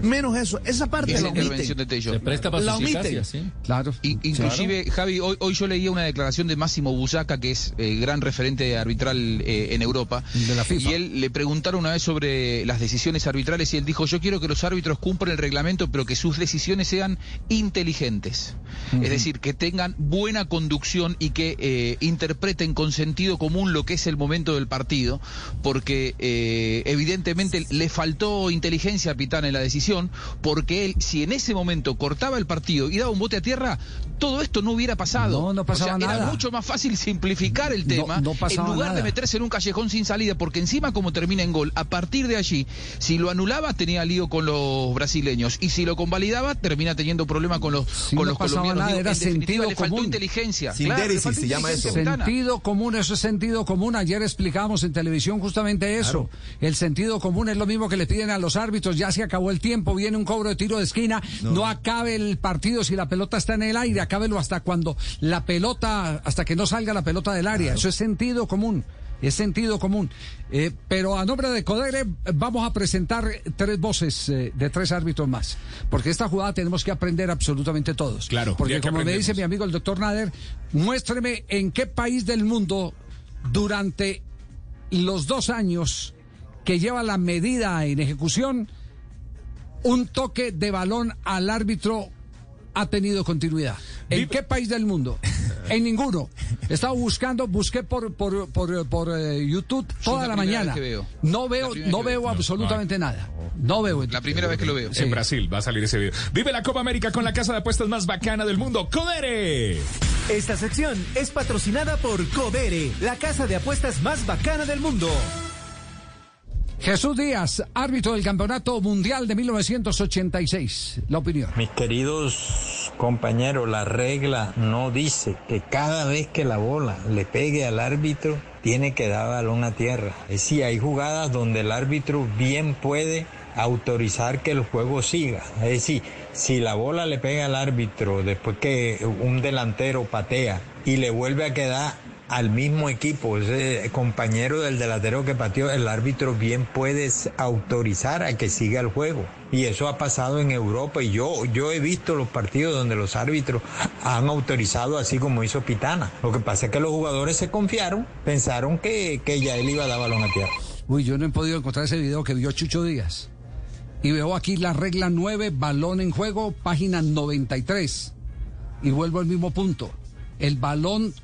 Menos eso. Esa parte la intervención omiten. de. Se presta para La omiten. Claro. I- inclusive, Javi, hoy, hoy yo leía una declaración de Máximo Busaca, que es eh, gran referente arbitral eh, en Europa. De la FIFA. Y él le preguntaron una vez sobre las decisiones arbitrales y él dijo, yo quiero que los árbitros cumplan el reglamento, pero que sus decisiones sean inteligentes. Es decir, que tengan buena conducción y que eh, interpreten con sentido común lo que es el momento del partido, porque eh, evidentemente le faltó inteligencia a Pitana en la decisión, porque él, si en ese momento cortaba el partido y daba un bote a tierra, todo esto no hubiera pasado. No, no pasaba o sea, nada. Era mucho más fácil simplificar el tema no en lugar de meterse en un callejón sin salida, porque encima como termina en gol, a partir de allí, si lo anulaba tenía lío con los brasileños y si lo convalidaba termina teniendo problema con los, Sí, con no los colombianos. nada, Digo, era sentido le faltó común. inteligencia. Sindéresis le faltó se llama eso. Sentido común, eso es sentido común. Ayer explicábamos en televisión justamente eso. El sentido común es lo mismo que le piden a los árbitros. Ya se acabó el tiempo, viene un cobro de tiro de esquina. No, acabe el partido si la pelota está en el aire. Acábelo hasta cuando la pelota, hasta que no salga la pelota del área. Eso es sentido común. Es sentido común. Eh, pero a nombre de Codere vamos a presentar tres voces eh, de tres árbitros más. Porque esta jugada tenemos que aprender absolutamente todos. Claro, Porque como me dice mi amigo el doctor Nader, muéstreme en qué país del mundo durante los dos años que lleva la medida en ejecución, un toque de balón al árbitro ha tenido continuidad. ¿En qué país del mundo? En ninguno. He estado buscando, busqué por, por, por, por, eh, YouTube toda la mañana. vez que veo. No veo, no que veo. veo absolutamente nada. No veo. La primera vez que lo veo. En Brasil va a salir ese video. Vive la Copa América con la casa de apuestas más bacana del mundo, Codere. Esta sección es patrocinada por Codere, la casa de apuestas más bacana del mundo. Jesús Díaz, árbitro del Campeonato Mundial de 1986. La opinión. Mis queridos compañeros, la regla no dice que cada vez que la bola le pegue al árbitro tiene que dar balón a tierra. Es decir, hay jugadas donde el árbitro bien puede autorizar que el juego siga. Es decir, si la bola le pega al árbitro después que un delantero patea y le vuelve a quedar al mismo equipo, ese compañero del delantero que pateó, el árbitro bien puede autorizar a que siga el juego. Y eso ha pasado en Europa y yo, yo he visto los partidos donde los árbitros han autorizado así como hizo Pitana. Lo que pasa es que los jugadores se confiaron, pensaron que, que ya él iba a dar balón a tierra. Uy, yo no he podido encontrar ese video que vio Chucho Díaz. Y veo aquí la regla 9, balón en juego, página 93. Y vuelvo al mismo punto. El balón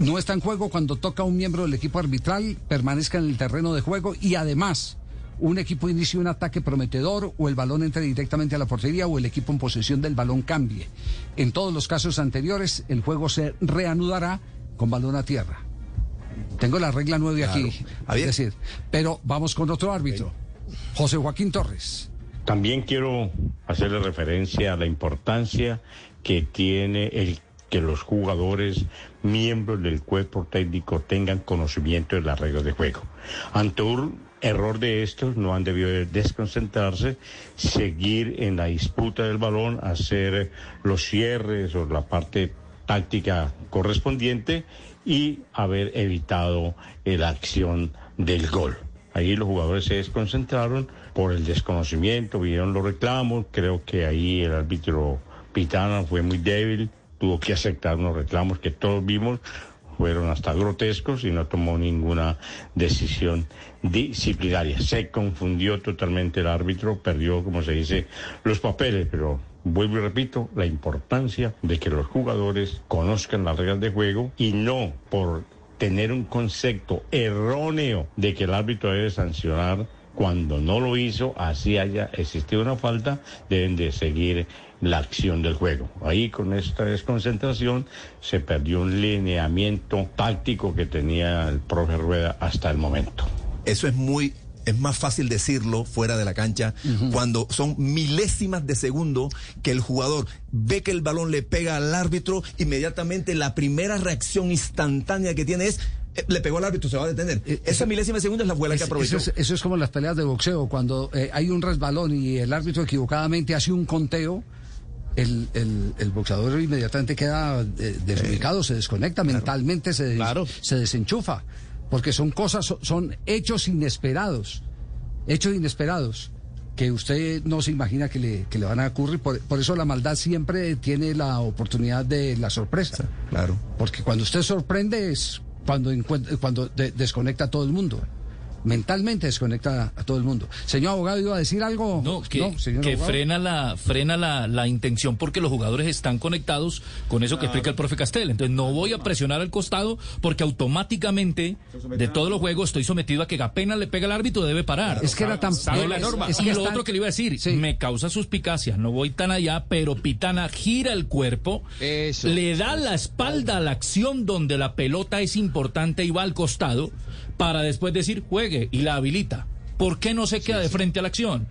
no está en juego cuando toca un miembro del equipo arbitral, permanezca en el terreno de juego y además un equipo inicie un ataque prometedor o el balón entre directamente a la portería o el equipo en posesión del balón cambie. En todos los casos anteriores, el juego se reanudará con balón a tierra. Tengo la regla 9 aquí, es decir, pero vamos con otro árbitro, José Joaquín Torres. También quiero hacerle referencia a la importancia que tiene el que los jugadores, miembros del cuerpo técnico, tengan conocimiento de las reglas de juego. Ante un error de estos, no han debido de desconcentrarse, seguir en la disputa del balón, hacer los cierres o la parte táctica correspondiente y haber evitado la acción del gol. Ahí los jugadores se desconcentraron por el desconocimiento, vieron los reclamos, creo que ahí el árbitro Pitana fue muy débil, tuvo que aceptar unos reclamos que todos vimos, fueron hasta grotescos y no tomó ninguna decisión disciplinaria. Se confundió totalmente el árbitro, perdió, como se dice, los papeles, pero Vuelvo y repito, la importancia de que los jugadores conozcan las reglas de juego y no por tener un concepto erróneo de que el árbitro debe sancionar cuando no lo hizo, así haya existido una falta, deben de seguir la acción del juego. Ahí con esta desconcentración se perdió un lineamiento táctico que tenía el profe Rueda hasta el momento. Eso es muy es más fácil decirlo fuera de la cancha cuando son milésimas de segundo que el jugador ve que el balón le pega al árbitro, inmediatamente la primera reacción instantánea que tiene es eh, le pegó al árbitro, se va a detener. Esa milésima de segundo es la buena que aprovechó. Eso es, eso es como las peleas de boxeo, cuando eh, hay un resbalón y el árbitro equivocadamente hace un conteo, el, el- el boxeador inmediatamente queda eh, desubicado, se desconecta, mentalmente se, des- se desenchufa, porque son cosas, son, hechos inesperados, hechos inesperados que usted no se imagina que le, que le van a ocurrir. Por, por eso la maldad siempre tiene la oportunidad de la sorpresa. Claro. Porque cuando usted sorprende es cuando, cuando de- desconecta a todo el mundo. Mentalmente desconecta a todo el mundo. Señor abogado, ¿iba a decir algo? No, que, señor que abogado. frena la frena la, la intención porque los jugadores están conectados con eso que explica el profe Castel. Entonces no voy a presionar al costado porque automáticamente de todos los juegos estoy sometido a que apenas le pega al árbitro debe parar. Es que era tan- Sabe la norma. es que y lo otro que le iba a decir, me causa suspicacia, no voy tan allá, pero Pitana gira el cuerpo, le da la espalda a la acción donde la pelota es importante y va al costado para después decir juegue y la habilita. ¿Por qué no se queda de frente a la acción?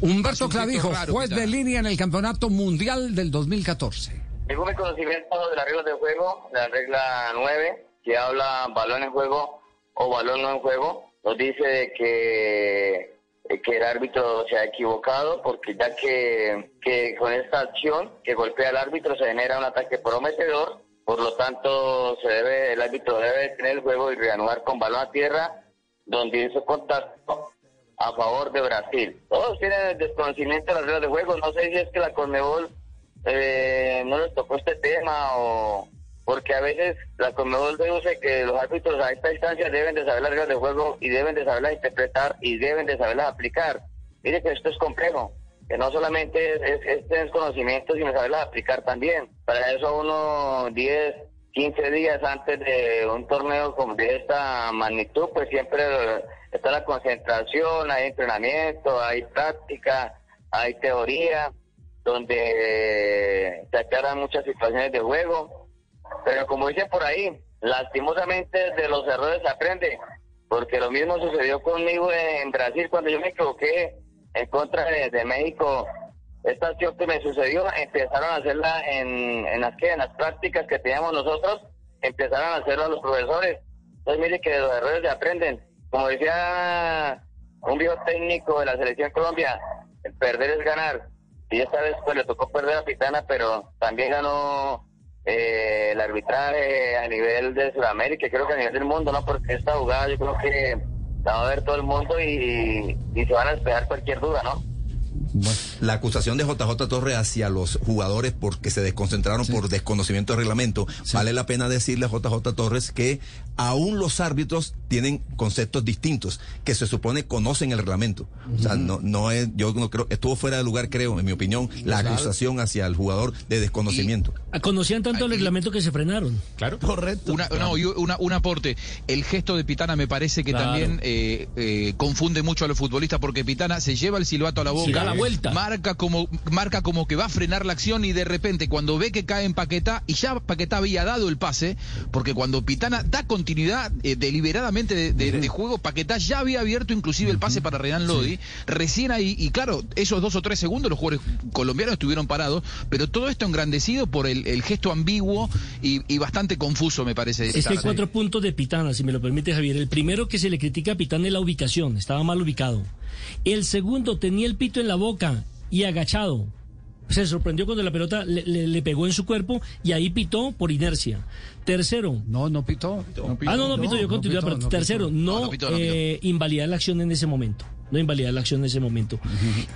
Humberto Clavijo, juez de línea en el Campeonato Mundial del 2014. Según mi conocimiento de las reglas del juego, la regla 9, que habla balón en juego o balón no en juego, nos dice de que, de que el árbitro se ha equivocado porque ya que, que con esta acción que golpea al árbitro se genera un ataque prometedor, por lo tanto se debe, el árbitro debe detener el juego y reanudar con balón a tierra donde hizo contacto a favor de Brasil. Todos tienen el desconocimiento de las reglas de juego, no sé si es que la Conmebol eh, no les tocó este tema o porque a veces la Conmebol deduce que los árbitros a esta instancia deben de saber las reglas de juego y deben de saberlas interpretar y deben de saberlas aplicar. Mire que esto es complejo, que no solamente es, es, tener conocimiento, sino saberlas aplicar también. Para eso uno 10, 15 días antes de un torneo como de esta magnitud, pues siempre está la concentración, hay entrenamiento, hay práctica, hay teoría, donde se aclaran muchas situaciones de juego. Pero como dicen por ahí, lastimosamente de los errores se aprende, porque lo mismo sucedió conmigo en Brasil cuando yo me equivoqué en contra de, México. Esta acción que me sucedió, empezaron a hacerla en, en, las, que, en las prácticas que teníamos nosotros, empezaron a hacerlo los profesores. Entonces mire que los errores se aprenden. Como decía un viejo técnico de la selección Colombia, el perder es ganar. Y esta vez pues le tocó perder a Pitana, pero también ganó eh, el arbitraje a nivel de Sudamérica, creo que a nivel del mundo, ¿no? Porque esta jugada yo creo que la va a ver todo el mundo y, y se van a despejar cualquier duda, ¿no? La acusación de JJ Torres hacia los jugadores porque se desconcentraron por desconocimiento del reglamento. Vale la pena decirle a JJ Torres que aún los árbitros tienen conceptos distintos, que se supone conocen el reglamento. O sea, no, no es, yo no creo, estuvo fuera de lugar, creo, en mi opinión, la Claro. acusación hacia el jugador de desconocimiento. Conocían tanto el reglamento que se frenaron. Claro. Correcto. Una, no, y una- un aporte. El gesto de Pitana me parece que Claro. también eh, eh, confunde mucho a los futbolistas porque Pitana se lleva el silbato a la boca. Sí, da la vuelta. Marca como, marca como que va a frenar la acción y de repente cuando ve que cae en Paquetá, y ya Paquetá había dado el pase, porque cuando Pitana da continuidad eh, deliberadamente de, de- de juego, Paquetá ya había abierto inclusive el pase para Renan Lodi. Recién ahí, y claro, esos dos o tres segundos los jugadores colombianos estuvieron parados, pero todo esto engrandecido por el, el gesto ambiguo y, y bastante confuso, me parece. Es que hay cuatro puntos de Pitana, si me lo permite Javier. El primero que se le critica a Pitana es la ubicación, estaba mal ubicado. El segundo tenía el pito en la boca y agachado. Se sorprendió cuando la pelota le, le- le pegó en su cuerpo y ahí pitó por inercia. Tercero. No, no pitó. ah, no, no pitó, yo no continué. pitó, pero tercero, no, No, no pitó, no pitó. eh, invalidar la acción en ese momento. No invalidar la acción en ese momento.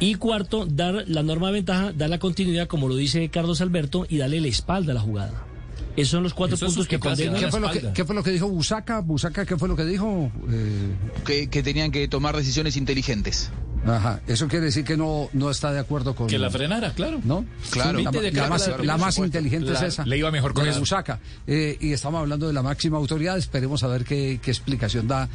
Y cuarto, dar la norma de ventaja, dar la continuidad, como lo dice Carlos Alberto, y darle la espalda a la jugada. Esos son los cuatro Eso puntos que condenan. ¿Qué fue, lo que, qué fue lo que dijo Busaca? Busaca, ¿qué fue lo que dijo? Eh, que, que tenían que tomar decisiones inteligentes. Ajá, eso quiere decir que no, no está de acuerdo con... Que la frenara, claro. ¿No? Claro. La, de más, la más inteligente Claro. es esa. Le iba mejor con la eso. busaca. Eh, y estamos hablando de la máxima autoridad. Esperemos a ver qué, qué explicación da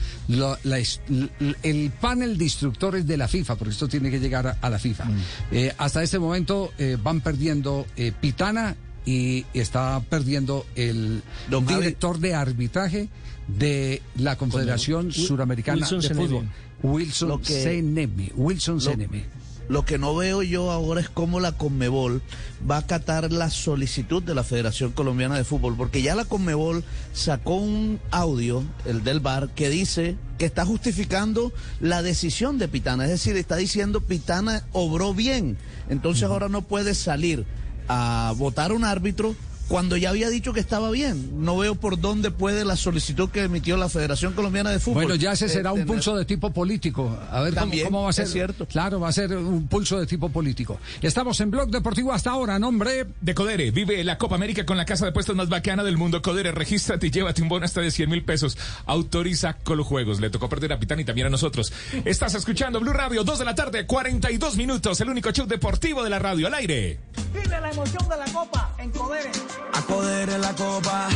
el panel de instructores de la FIFA, porque esto tiene que llegar a, a la FIFA. Mm. Eh, hasta este momento eh, van perdiendo eh, Pitana y está perdiendo el Don Javi. director de arbitraje de la Confederación Suramericana Wilson de. Fútbol. Wilson Ceneme. Wilson Lo-. Lo que no veo yo ahora es cómo la Conmebol va a acatar la solicitud de la Federación Colombiana de Fútbol, porque ya la Conmebol sacó un audio, el del VAR, que dice que está justificando la decisión de Pitana, es decir, está diciendo Pitana obró bien, entonces ahora no puede salir a votar un árbitro cuando ya había dicho que estaba bien. No veo por dónde puede la solicitud que emitió la Federación Colombiana de Fútbol. Bueno, ya ese eh, será un tener- pulso de tipo político. A ver cómo, También, cómo va a ser. es cierto. Claro, va a ser un pulso de tipo político. Estamos en Blog Deportivo hasta ahora, nombre. De Codere, vive la Copa América con la casa de puestos más bacana del mundo. Codere, regístrate y llévate un bono hasta de 100 mil pesos. Autoriza con los juegos. Le tocó perder a Pitán y también a nosotros. Estás escuchando Blue Radio, 2 de la tarde, 42 minutos. El único show deportivo de la radio al aire. Vive la emoción de la copa en Codere. A Coder en la copa,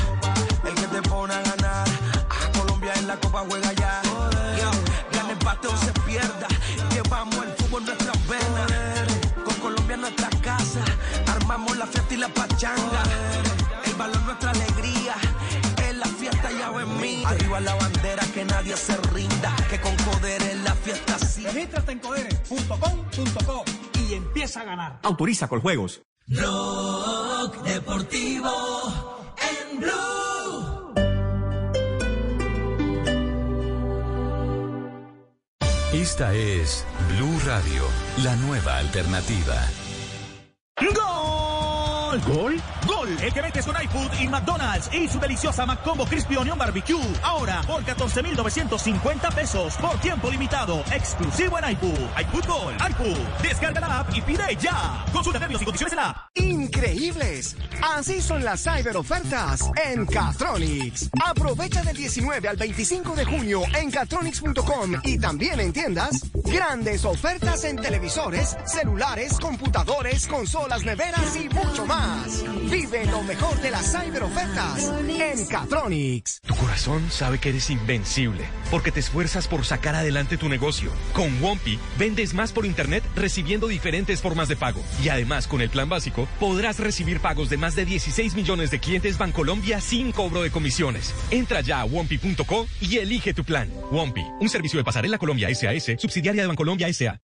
el que te pone a ganar. A Colombia en la copa juega ya. Yo, gane empate o se pierda. Llevamos el fútbol en nuestras venas. Con Colombia en nuestra casa, armamos la fiesta y la pachanga. El valor nuestra alegría. En la fiesta ya ven mí. Arriba la bandera que nadie se rinda. Que con Coder en la fiesta sí. Regístrate en codere.com.co y empieza a ganar. Autoriza con juegos. Rock deportivo en Blue. Esta es Blue Radio, la nueva alternativa. ¡Gol! ¿Gol? ¡Gol! El que metes con iFood y McDonald's y su deliciosa McCombo Crispy Onion Barbecue. Ahora por 14,950 pesos por tiempo limitado. Exclusivo en iFood. iFood Gol. iFood. Descarga la app y pide ya. Consulta términos y condiciones en la. Increíbles. Así son las cyber ofertas en Catronics. Aprovecha del 19 al 25 de junio en catronics.com y también en tiendas. Grandes ofertas en televisores, celulares, computadores, consolas, neveras y mucho más. Vive lo mejor de las cyber ofertas en Catronics. Tu corazón sabe que eres invencible porque te esfuerzas por sacar adelante tu negocio. Con Wompi vendes más por internet recibiendo diferentes formas de pago. Y además, con el plan básico, podrás recibir pagos de más de 16 millones de clientes Bancolombia sin cobro de comisiones. Entra ya a Wompi.co y elige tu plan. Wompi, un servicio de pasarela Colombia SAS, subsidiaria de Bancolombia SA.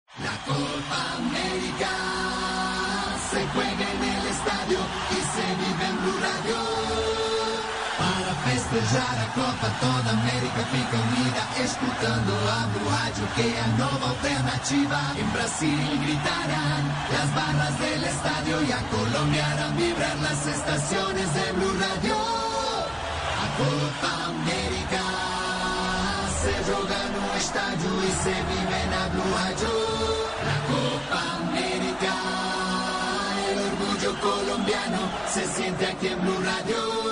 Festejar Copa, toda América fica unida, escutando a Blue Radio, que a nova alternativa. En Brasil gritarán las barras del estadio y a Colombia harán vibrar las estaciones de Blue Radio. A Copa América se joga no estádio y se vive na Blue Radio. La Copa América, el orgullo colombiano se siente aquí en Blue Radio.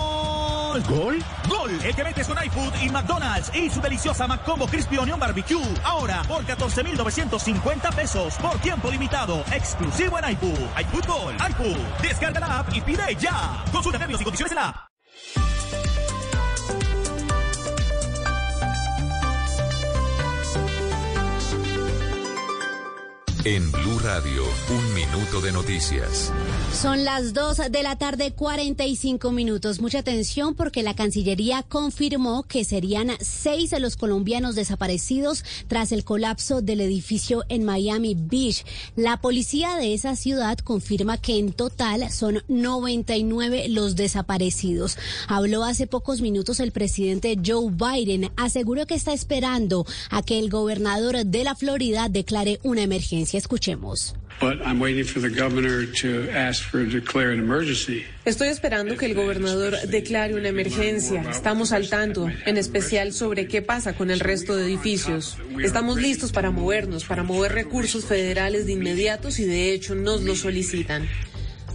¿Gol? ¡Gol! El que metes con iFood y McDonald's y su deliciosa McCombo Crispy Onion Barbecue. Ahora por 14,950 pesos por tiempo limitado. Exclusivo en iFood. iFood Gol. iFood. Descarga la app y pide ya. Consulta términos y condiciones en la app. En Blue Radio, un minuto de noticias. Son las 2 de la tarde, 45 minutos. Mucha atención porque la Cancillería confirmó que serían seis de los colombianos desaparecidos tras el colapso del edificio en Miami Beach. La policía de esa ciudad confirma que en total son 99 los desaparecidos. Habló hace pocos minutos el presidente Joe Biden. Aseguró que está esperando a que el gobernador de la Florida declare una emergencia emergencia. Escuchemos. Estoy esperando que el gobernador declare una emergencia. Estamos al tanto, en especial sobre qué pasa con el resto de edificios. Estamos listos para movernos, para mover recursos federales de inmediatos y de hecho nos lo solicitan.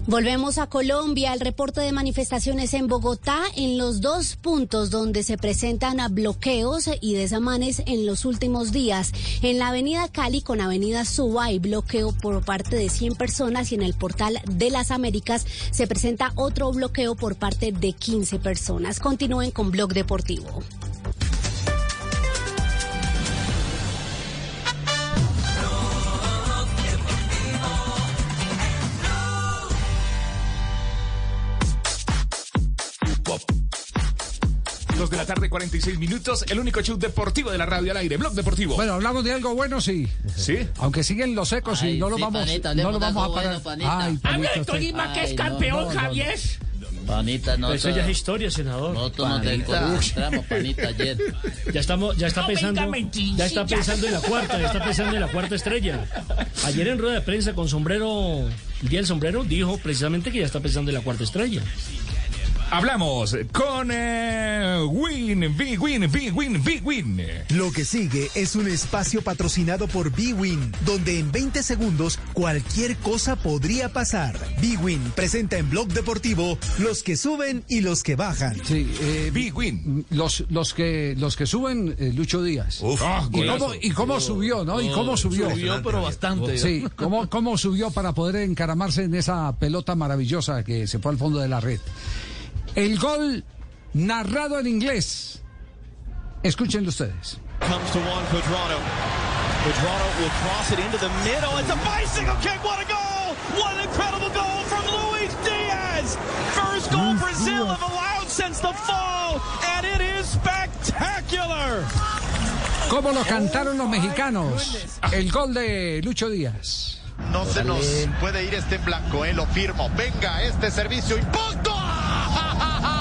Volvemos a Colombia. El reporte de manifestaciones en Bogotá en los dos puntos donde se presentan bloqueos y desamanes en los últimos días. En la avenida Cali con avenida Suba hay bloqueo por parte de 100 personas y en el portal de las Américas se presenta otro bloqueo por parte de 15 personas. Continúen con Blog Deportivo. La tarde, 46 minutos. El único show deportivo de la radio al aire. Blog Deportivo. Bueno, hablamos de algo bueno, sí. Sí. Aunque siguen los ecos y no lo sí, vamos, panita, no lo vamos a parar. bueno, panita. Ay, Habla panita, de usted- Tolima, que es Ay, campeón, no, no, no. Javier. Panita, no. Eso ya es historia, senador. Nosotros nos desconcentramos, panita, ayer. Ya estamos, ya está No pensando, ya está pensando en la cuarta, ya está pensando en la cuarta estrella. Ayer en rueda de prensa con sombrero, el día del sombrero, dijo precisamente que ya está pensando en la cuarta estrella. Hablamos con eh, Win, Big Win, Big Win, Big Win. Lo que sigue es un espacio patrocinado por B-Win, donde en 20 segundos cualquier cosa podría pasar. B-Win presenta en Blog Deportivo los que suben y los que bajan. Sí, eh, Big Win. Los, los, que, los que suben, eh, Lucho Díaz. Ah, y, cómo, y cómo subió, ¿no? Y cómo subió. Subió, pero bastante. Sí, cómo, cómo subió para poder encaramarse en esa pelota maravillosa que se fue al fondo de la red. El gol narrado en inglés. Escúchenlo ustedes. Comes to one, Quadrado. Quadrado will cross it into the middle. It's a bicycle kick. What a goal! What an incredible goal from Luis Diaz! First goal Brazil have allowed since the fall, and it is spectacular! ¿Cómo lo cantaron los mexicanos? El gol de Lucho Díaz. No se nos puede ir este en blanco, ¿eh? lo firmo. Venga, este servicio impacto. ha ha!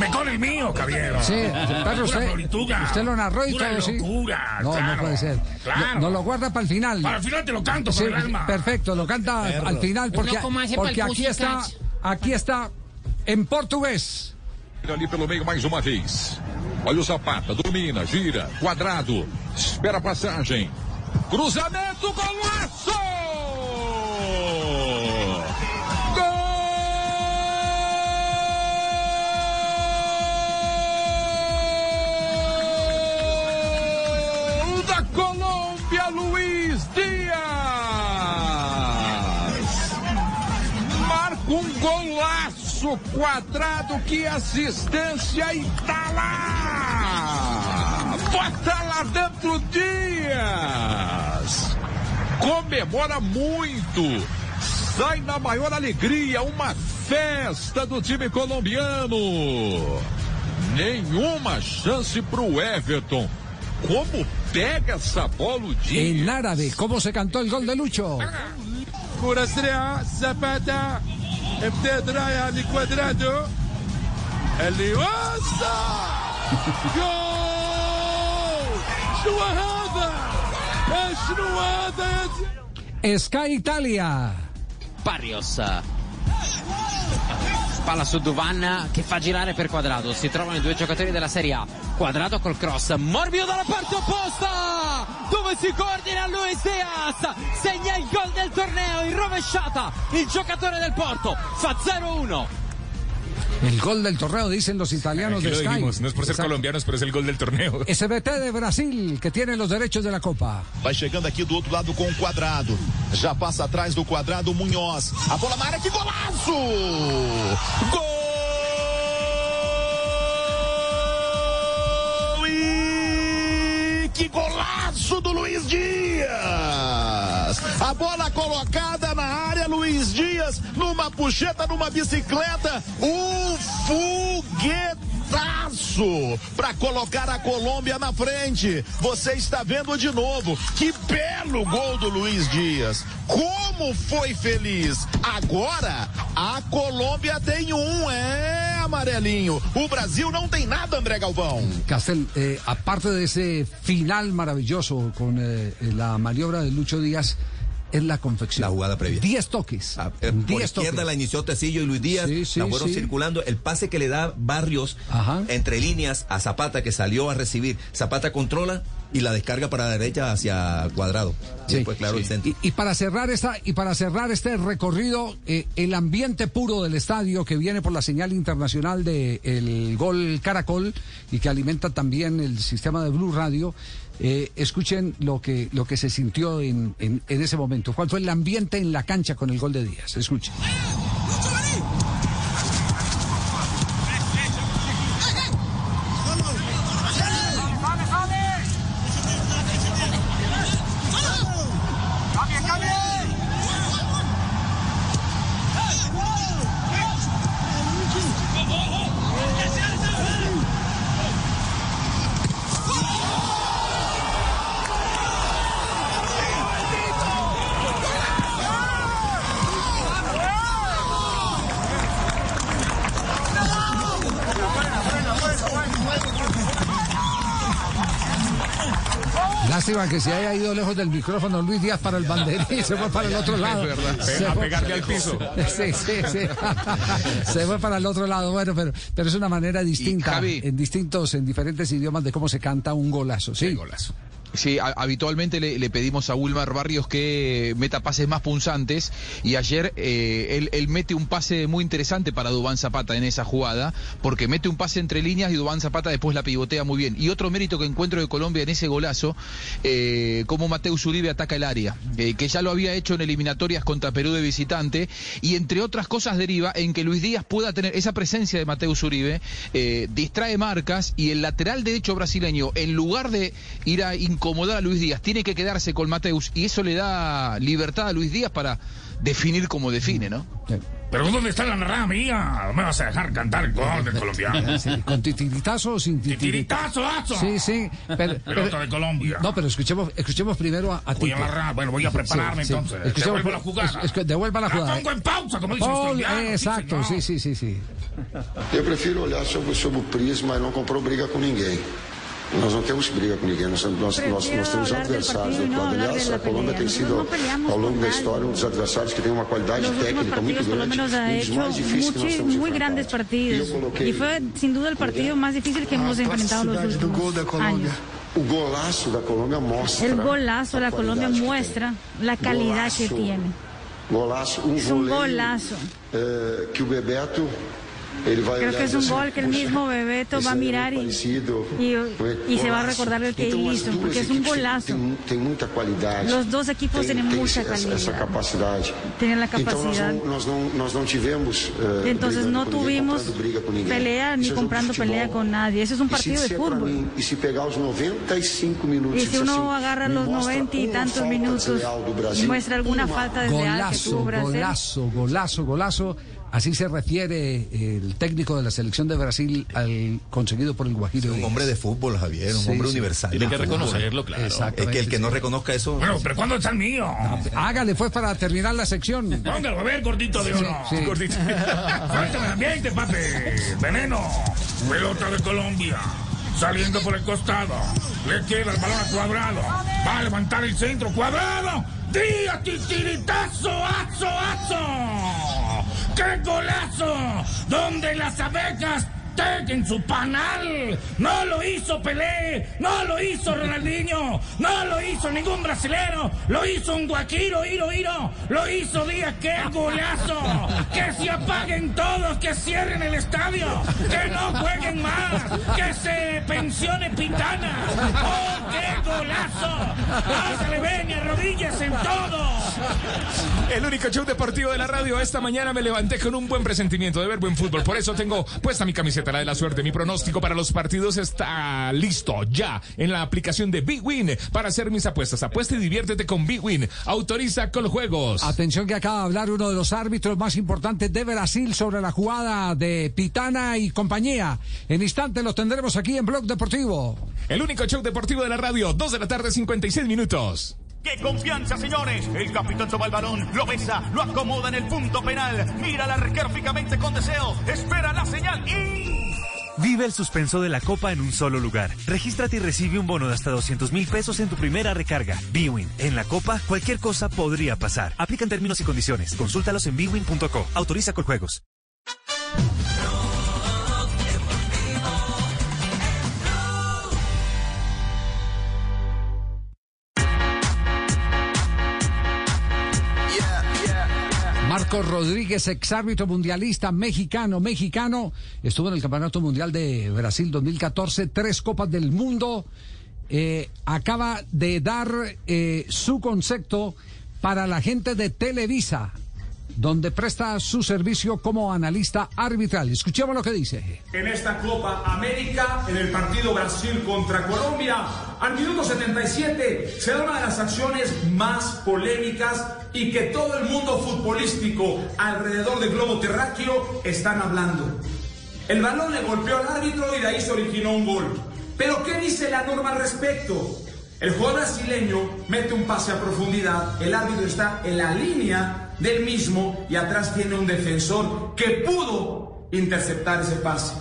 ¡Caramba! ¡Qué Me gol! con el mío, caballero. Sí, pero usted, usted lo narró y Pura todo, sí. locura, No, claro, no puede ser. claro. No, lo guarda para el final. Para el final te lo canto con Sí, el alma. perfecto, lo canta Perro. al final porque, porque aquí está, aquí está en portugués. Ali pelo meio mais uma vez. Olha o Zapata, domina, gira, quadrado, espera a passagem. Cruzamento, golaço! quadrado, que assistência e tá lá! Bota lá dentro Dias! Comemora muito! Sai na maior alegria, uma festa do time colombiano! Nenhuma chance pro Everton. Como pega essa bola o dia? árabe, como se cantou o gol de Lucho? Curastrea, Zapata, زباتا ابتدت رايحة لكوادرادو اللي وسع جول شنو هذا؟ شنو هذا يا زلمة؟ Sky Palla su Duvan che fa girare per Quadrado. Si trovano i due giocatori della Serie A. Quadrado col cross. Morbido dalla parte opposta. Dove si coordina Luis Diaz. Segna il gol del torneo in rovesciata. Il giocatore del Porto fa 0-1. El gol del torneo, dicen los italianos Aquí de lo Sky. dijimos, no es por ser Exacto. colombianos, pero es el gol del torneo. SBT de Brasil, que tiene los derechos de la Copa. Vai chegando aqui do outro lado com o quadrado. Já passa atrás do quadrado Munhoz. A bola na área, que golaço! Gol! Que golaço do Luiz Dias! A bola colocada na área, Luiz Dias, numa puxeta, numa bicicleta, um foguetaço para colocar a Colômbia na frente. Você está vendo de novo. Que belo gol do Luiz Dias. Como foi feliz. Agora a Colômbia tem um, é amarelinho. O Brasil não tem nada, André Galvão. Castel, eh, aparte de ese final maravilloso con eh, la maniobra de Lucho Díaz, es la confección. La jugada previa. 10 toques. Eh, por 10 izquierda toques. la inició Tecillo y Luis Díaz, Sí, sí, la fueron sí. circulando. El pase que le da Barrios entre líneas a Zapata, que salió a recibir. Zapata controla y la descarga para la derecha hacia Cuadrado. Y Sí, después, claro, sí. el centro. Y, y para cerrar esta y para cerrar este recorrido, eh, el ambiente puro del estadio que viene por la señal internacional de el gol Caracol y que alimenta también el sistema de Blue Radio. eh, escuchen lo que lo que se sintió en, en, en ese momento. ¿Cuál fue el ambiente en la cancha con el gol de Díaz? Escuchen. Que se haya ido lejos del micrófono Luis Díaz para el banderín, se fue para el otro lado. Se A pegarle al piso. Sí, sí, sí. Se fue para el otro lado. Bueno, pero, pero es una manera distinta, en distintos, en diferentes idiomas de cómo se canta un golazo. Sí, golazo. Sí, habitualmente le, pedimos a Wilmar Barrios que meta pases más punzantes y ayer eh, él, él mete un pase muy interesante para Dubán Zapata en esa jugada, porque mete un pase entre líneas y Dubán Zapata después la pivotea muy bien. Y otro mérito que encuentro de Colombia en ese golazo, eh, como Mateus Uribe ataca el área, eh, que ya lo había hecho en eliminatorias contra Perú de visitante, y entre otras cosas deriva en que Luis Díaz pueda tener esa presencia de Mateus Uribe, eh, distrae marcas y el lateral derecho brasileño, en lugar de ir a incomodar a Luis Díaz, tiene que quedarse con Mateus y eso le da libertad a Luis Díaz para definir como define, ¿no? Pero ¿dónde está la narrada mía? Me vas a dejar cantar el gol del colombiano. Sí, ¿Con titiritazo o sin titiritazo? ¡Titiritazo, azo! Sí, sí. Pero, Pelota de Colombia. No, pero escuchemos, escuchemos primero a, a Voy a Tito. narrar, bueno, voy a prepararme Sí, sí. entonces. Escuchemos- Devuelvo la jugada. es- es- devuelva la La jugada. pongo en pausa, como dicen los exacto, sí, sí, sí, sí. Eu prefiro olhar sobre, sobre o prisma e não comprou briga com ninguém. Nós não temos briga com ninguém, nós, nós, nós, nós temos hablar del adversários partido y do no lado. hablar Aliás, de la a Colômbia pelea. tem Nosotros sido, no peleamos ao longo con da nadie. história, um dos adversários que tem uma qualidade Los últimos técnica muito partidos por lo grande, menos ha um dos hecho mais difíceis que nós muchos, temos muy grandes enfrentado. partidos. E eu coloquei Y fue sin duda el partido más difícil que hemos enfrentado los últimos años. O golaço da Colômbia mostra. El golazo de la a Colombia qualidade que muestra la calidad que Golazo. tiene. Golaço, um Es un voleio golazo. eh, que o Bebeto ele vai Creo que es un gol que el "Puxa, mismo Bebeto va a mirar y, parecido". y, y se va a recordar el que as hizo, porque es un golazo. Los dos equipos tienen mucha calidad. Tienen la capacidad. Entonces no tuvimos pelea ni comprando futebol. pelea con nadie. Eso es un partido de fútbol. mim, se pegar os 95 minutos Y si uno agarra los mostra 90 y tantos minutos muestra alguna falta desleal que tuvo Brasil. golazo, golazo, golazo. Así se refiere el técnico de la selección de Brasil al conseguido por el Guajiro. Un hombre de fútbol, Javier, un Sí, hombre sí. universal. Tiene que reconocerlo, claro. Es que el que no sí. reconozca eso. Bueno, pero ¿cuándo está el mío? Hágale, fue para terminar la sección. Póngalo a ver, gordito de Sí, oro. sí. Gordito. Suéltame el ambiente, papi. Veneno. Pelota de Colombia. Saliendo por el costado. Le queda el balón a cuadrado. Va a levantar el centro. Cuadrado. Día titiritazo. Azo, azo. ¡Qué golazo! Donde las abejas usted en su panal. No lo hizo Pelé, no lo hizo Ronaldinho, no lo hizo ningún brasilero, lo hizo un guaquiro, iro, iro, lo hizo Díaz, qué golazo. Que se apaguen todos, que cierren el estadio, que no jueguen más, que se pensione Pitana. ¡Oh, qué golazo! ¡Pásale, ven y arrodillas en todo! El único show deportivo de la radio. Esta mañana me levanté con un buen presentimiento de ver buen fútbol. Por eso tengo puesta mi camiseta, la de la suerte. Mi pronóstico para los partidos está listo ya en la aplicación de Big Win para hacer mis apuestas. Apuesta y diviértete con Big Win. Autoriza con los juegos. Atención que acaba de hablar uno de los árbitros más importantes de Brasil sobre la jugada de Pitana y compañía. En instante lo tendremos aquí en Blog Deportivo. El único show deportivo de la radio. Dos de la tarde, 56 minutos. ¡Qué confianza, señores! El capitán toma el balón, lo besa, lo acomoda en el punto penal, mira al arquero fijamente con deseo, espera la señal y... Vive el suspenso de la Copa en un solo lugar. Regístrate y recibe un bono de hasta 200 mil pesos en tu primera recarga. Bwin. En la Copa, cualquier cosa podría pasar. Aplican términos y condiciones. Consúltalos en bwin.co. Autoriza con juegos. Marcos Rodríguez, exárbitro mundialista mexicano, mexicano, estuvo en el Campeonato Mundial de Brasil 2014, tres Copas del Mundo, eh, acaba de dar eh, su concepto para la gente de Televisa, donde presta su servicio como analista arbitral. Escuchemos lo que dice. En esta Copa América, en el partido Brasil contra Colombia, al minuto 77 se da una de las acciones más polémicas y que todo el mundo futbolístico alrededor del globo terráqueo están hablando. El balón le golpeó al árbitro y de ahí se originó un gol. Pero ¿qué dice la norma al respecto? El jugador brasileño mete un pase a profundidad, el árbitro está en la línea del mismo y atrás tiene un defensor que pudo interceptar ese pase.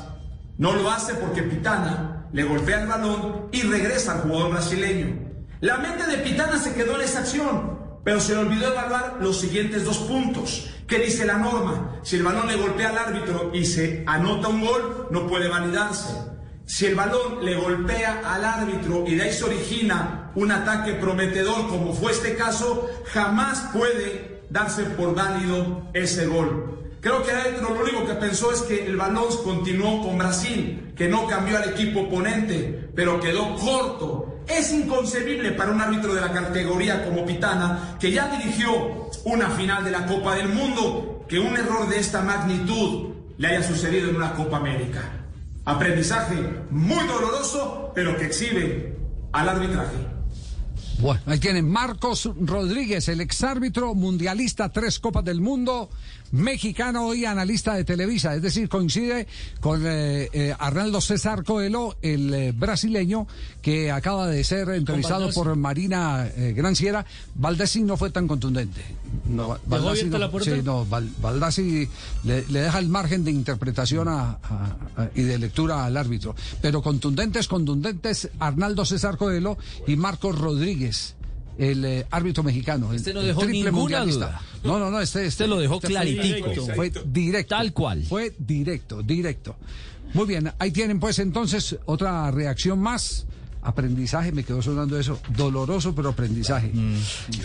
No lo hace porque Pitana le golpea el balón y regresa al jugador brasileño. La mente de Pitana se quedó en esa acción, pero se le olvidó evaluar los siguientes dos puntos. ¿Qué dice la norma? Si el balón le golpea al árbitro y se anota un gol, no puede validarse. Si el balón le golpea al árbitro y de ahí se origina un ataque prometedor, como fue este caso, jamás puede darse por válido ese gol. Creo que adentro lo único que pensó es que el balón continuó con Brasil, que no cambió al equipo oponente, pero quedó corto. Es inconcebible para un árbitro de la categoría como Pitana, que ya dirigió una final de la Copa del Mundo, que un error de esta magnitud le haya sucedido en una Copa América. Aprendizaje muy doloroso, pero que exhibe al arbitraje. Bueno, ahí tienen Marcos Rodríguez, el exárbitro mundialista, tres Copas del Mundo, mexicano y analista de Televisa. Es decir, coincide con eh, eh, Arnaldo César Coelho, el eh, brasileño, que acaba de ser entrevistado por Marina eh, Granciera. Baldassi no fue tan contundente. No, ¿Dejó abierta la puerta? sí, no, Val- le, le deja el margen de interpretación a- a- a- y de lectura al árbitro. Pero contundentes, contundentes, Arnaldo César Coelho y Marcos Rodríguez. El eh, árbitro mexicano. el- Este no el dejó triple ninguna mundialista. duda. No, no, no, este, este, Este lo dejó este fue claritico. directo, Fue directo. Tal cual. Fue directo, directo. Muy bien, ahí tienen pues entonces otra reacción más. Aprendizaje, me quedó sonando eso, doloroso pero aprendizaje.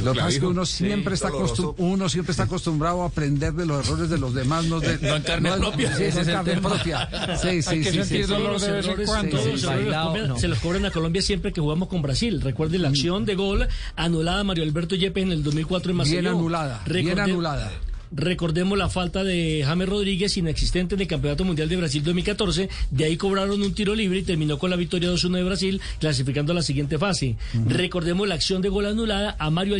Lo que pasa es que uno siempre, está doloroso. acostum- uno siempre está acostumbrado a aprender de los errores de los demás, no, de, No en carne no- propia. sí, es carne propia. Sí, sí, Hay que sí, sí, sí. dolor de vez en cuando. Sí, sí, se los cobran a Colombia siempre que jugamos con Brasil. Recuerden la acción de gol anulada a Mario Alberto Yepes en el 2004 en Maceió. Bien anulada, bien anulada. Recordemos la falta de James Rodríguez, inexistente en el Campeonato Mundial de Brasil 2014. De ahí cobraron un tiro libre y terminó con la victoria 2-1 de Brasil, clasificando a la siguiente fase. Recordemos la acción de gol anulada a Mario,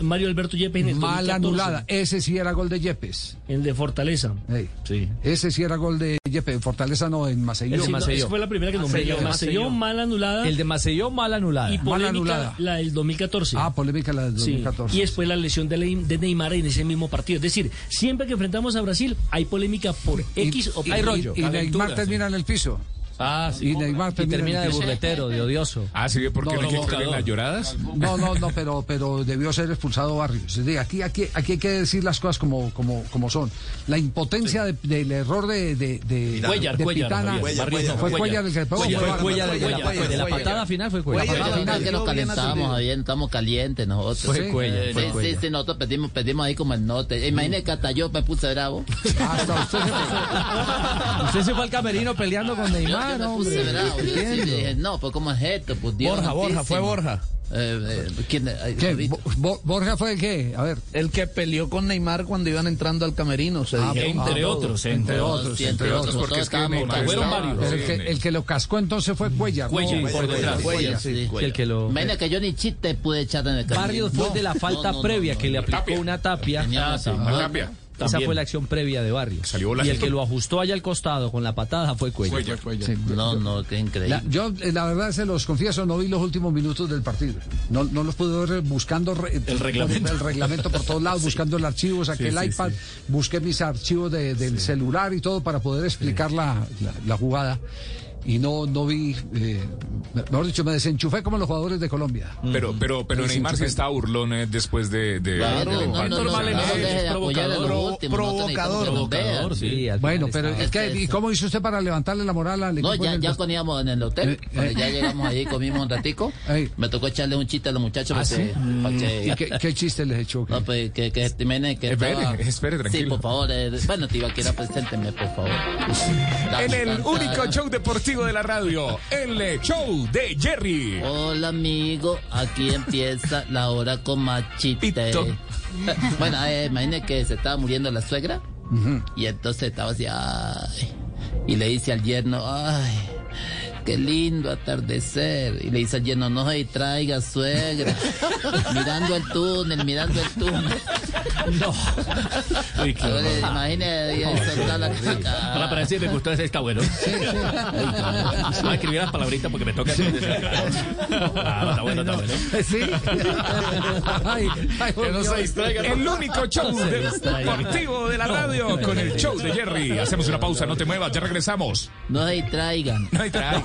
Mario Alberto Yepes en el Mal 2014. anulada. Ese sí era gol de Yepes. El de Fortaleza. Sí. Ese sí era gol de Yepes. Fortaleza no, en Maceió. Ese no, esa fue la primera que nombré. Maceió, mal anulada. El de Maceió, mal anulada. Y Mal polémica anulada. la del 2014. Ah, polémica la del Sí, 2014. Y después la lesión de, Le- de Neymar en ese mismo partido. Es decir, siempre que enfrentamos a Brasil hay polémica por X o por y, Y. y- y Neymar termina en el piso. Ah, sí. Y Neymar Y termina de burletero, de odioso. Ah, sí, porque No, no, no, hay que las lloradas. No, no, no, pero, pero debió ser expulsado Barrios. Aquí, aquí, aquí hay que decir las cosas como, como, como son. La impotencia de- del error de, de, de, Cuellar, de Cuellar, Pitana. Fue Cuellar. El que pegó. Fue Cuellar el de la- patada final fue Cuellar. La patada es que final. nos atendido. ayer, estamos calientes nosotros. Fue Cuellar, Sí, sí, nosotros pedimos, pedimos ahí como el norte. Imagínate que hasta yo me puse bravo. Usted se fue al camerino peleando con Neymar, Yo me puse hombre. bravo. Yo sí dije, no, pues ¿cómo es esto? Pues Dios Borja, Borja, fue Borja. Eh, eh, ¿quién? Ay, ¿Qué? Bo- Bo- ¿Borja fue el qué? A ver. El que peleó con Neymar cuando iban entrando al camerino. Se Ah, dijeron entre todos. otros, Entre entre otros, Sí, entre otros. porque es que Fueron varios. El que, el que lo cascó entonces fue Cuellar. ¿no? Cuellar, por detrás. Cuellar, sí. Sí, el que lo... Imagínate que yo ni chiste pude echar en el camerino. Barrios fue No, de la no, falta no, no, previa no, que le no. aplicó Tapia. una tapia. Teníamos Ah, a sí. Esa fue la acción previa de Barrios. Salió y el que lo ajustó allá al costado con la patada fue Cuellar. Cuellar. No, no, qué increíble. La- yo, eh, la verdad, se los confieso, no vi los últimos minutos del partido. No, no los pude ver buscando re- El reglamento. el reglamento por todos lados, buscando el archivo, saqué Sí, el sí, iPad, sí. busqué mis archivos de- del celular y todo para poder explicar la, la- la jugada. Y no, no vi, eh, mejor dicho, me desenchufé como los jugadores de Colombia. Pero, pero, pero Neymar sí desenchufé. está burlón eh, después de, de, Claro, del no, no, no, no, de provocador, últimos, vean. Provocador, sí. Bueno, pero es que, ¿y cómo hizo usted para levantarle la moral al equipo? No, ya, ya poníamos en el hotel, Eh, cuando eh. ya llegamos ahí, comimos un ratico, me tocó echarle un chiste a los muchachos ¿Ah, sí? que, ¿Y qué, qué chiste les echó? No, pues que, que Jiménez que Espere, estaba... espere, Sí, tranquilo. por favor, eh, bueno, Tibaquira, presénteme, por favor. En el único show deportivo de la radio, el show de Jerry. Hola amigo, aquí empieza la hora con machite. Bueno, eh, imagínate que se estaba muriendo la suegra y entonces estaba así, ay, y le dice al yerno, ay, qué lindo atardecer. Y le dice al yerno, no se distraiga, suegra. mirando el túnel, mirando el túnel. No. Uy, qué Ahora, soltó la Para, para decir, me gustó ese, está bueno. Voy a escribir las palabritas porque me toca. Ah, está bueno, está bueno. Sí. Ay, ay, Que no se distraigan. El único show Se de- distraigan. deportivo de la radio con el show de Jerry. Hacemos una pausa, no te muevas, ya regresamos. No se distraigan. No hay trago.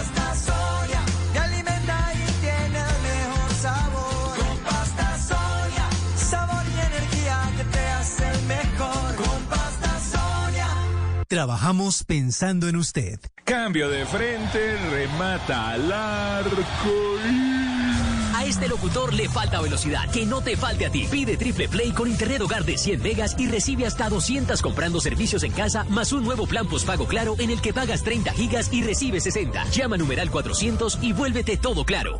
Trabajamos pensando en usted. Cambio de frente, remata al arco A este locutor le falta velocidad. Que no te falte a ti. Pide Triple Play con Internet Hogar de 100 megas y recibe hasta 200 comprando servicios en casa, más un nuevo plan postpago claro en el que pagas 30 gigas y recibes 60. Llama numeral 400 y vuélvete todo claro.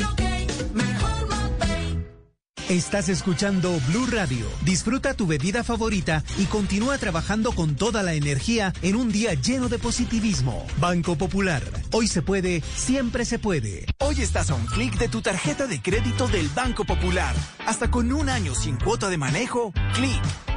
Mapei. Estás escuchando Blue Radio. Disfruta tu bebida favorita y continúa trabajando con toda la energía en un día lleno de positivismo. Banco Popular. Hoy se puede, siempre se puede. Hoy estás a un clic de tu tarjeta de crédito del Banco Popular. Hasta con un año sin cuota de manejo, clic.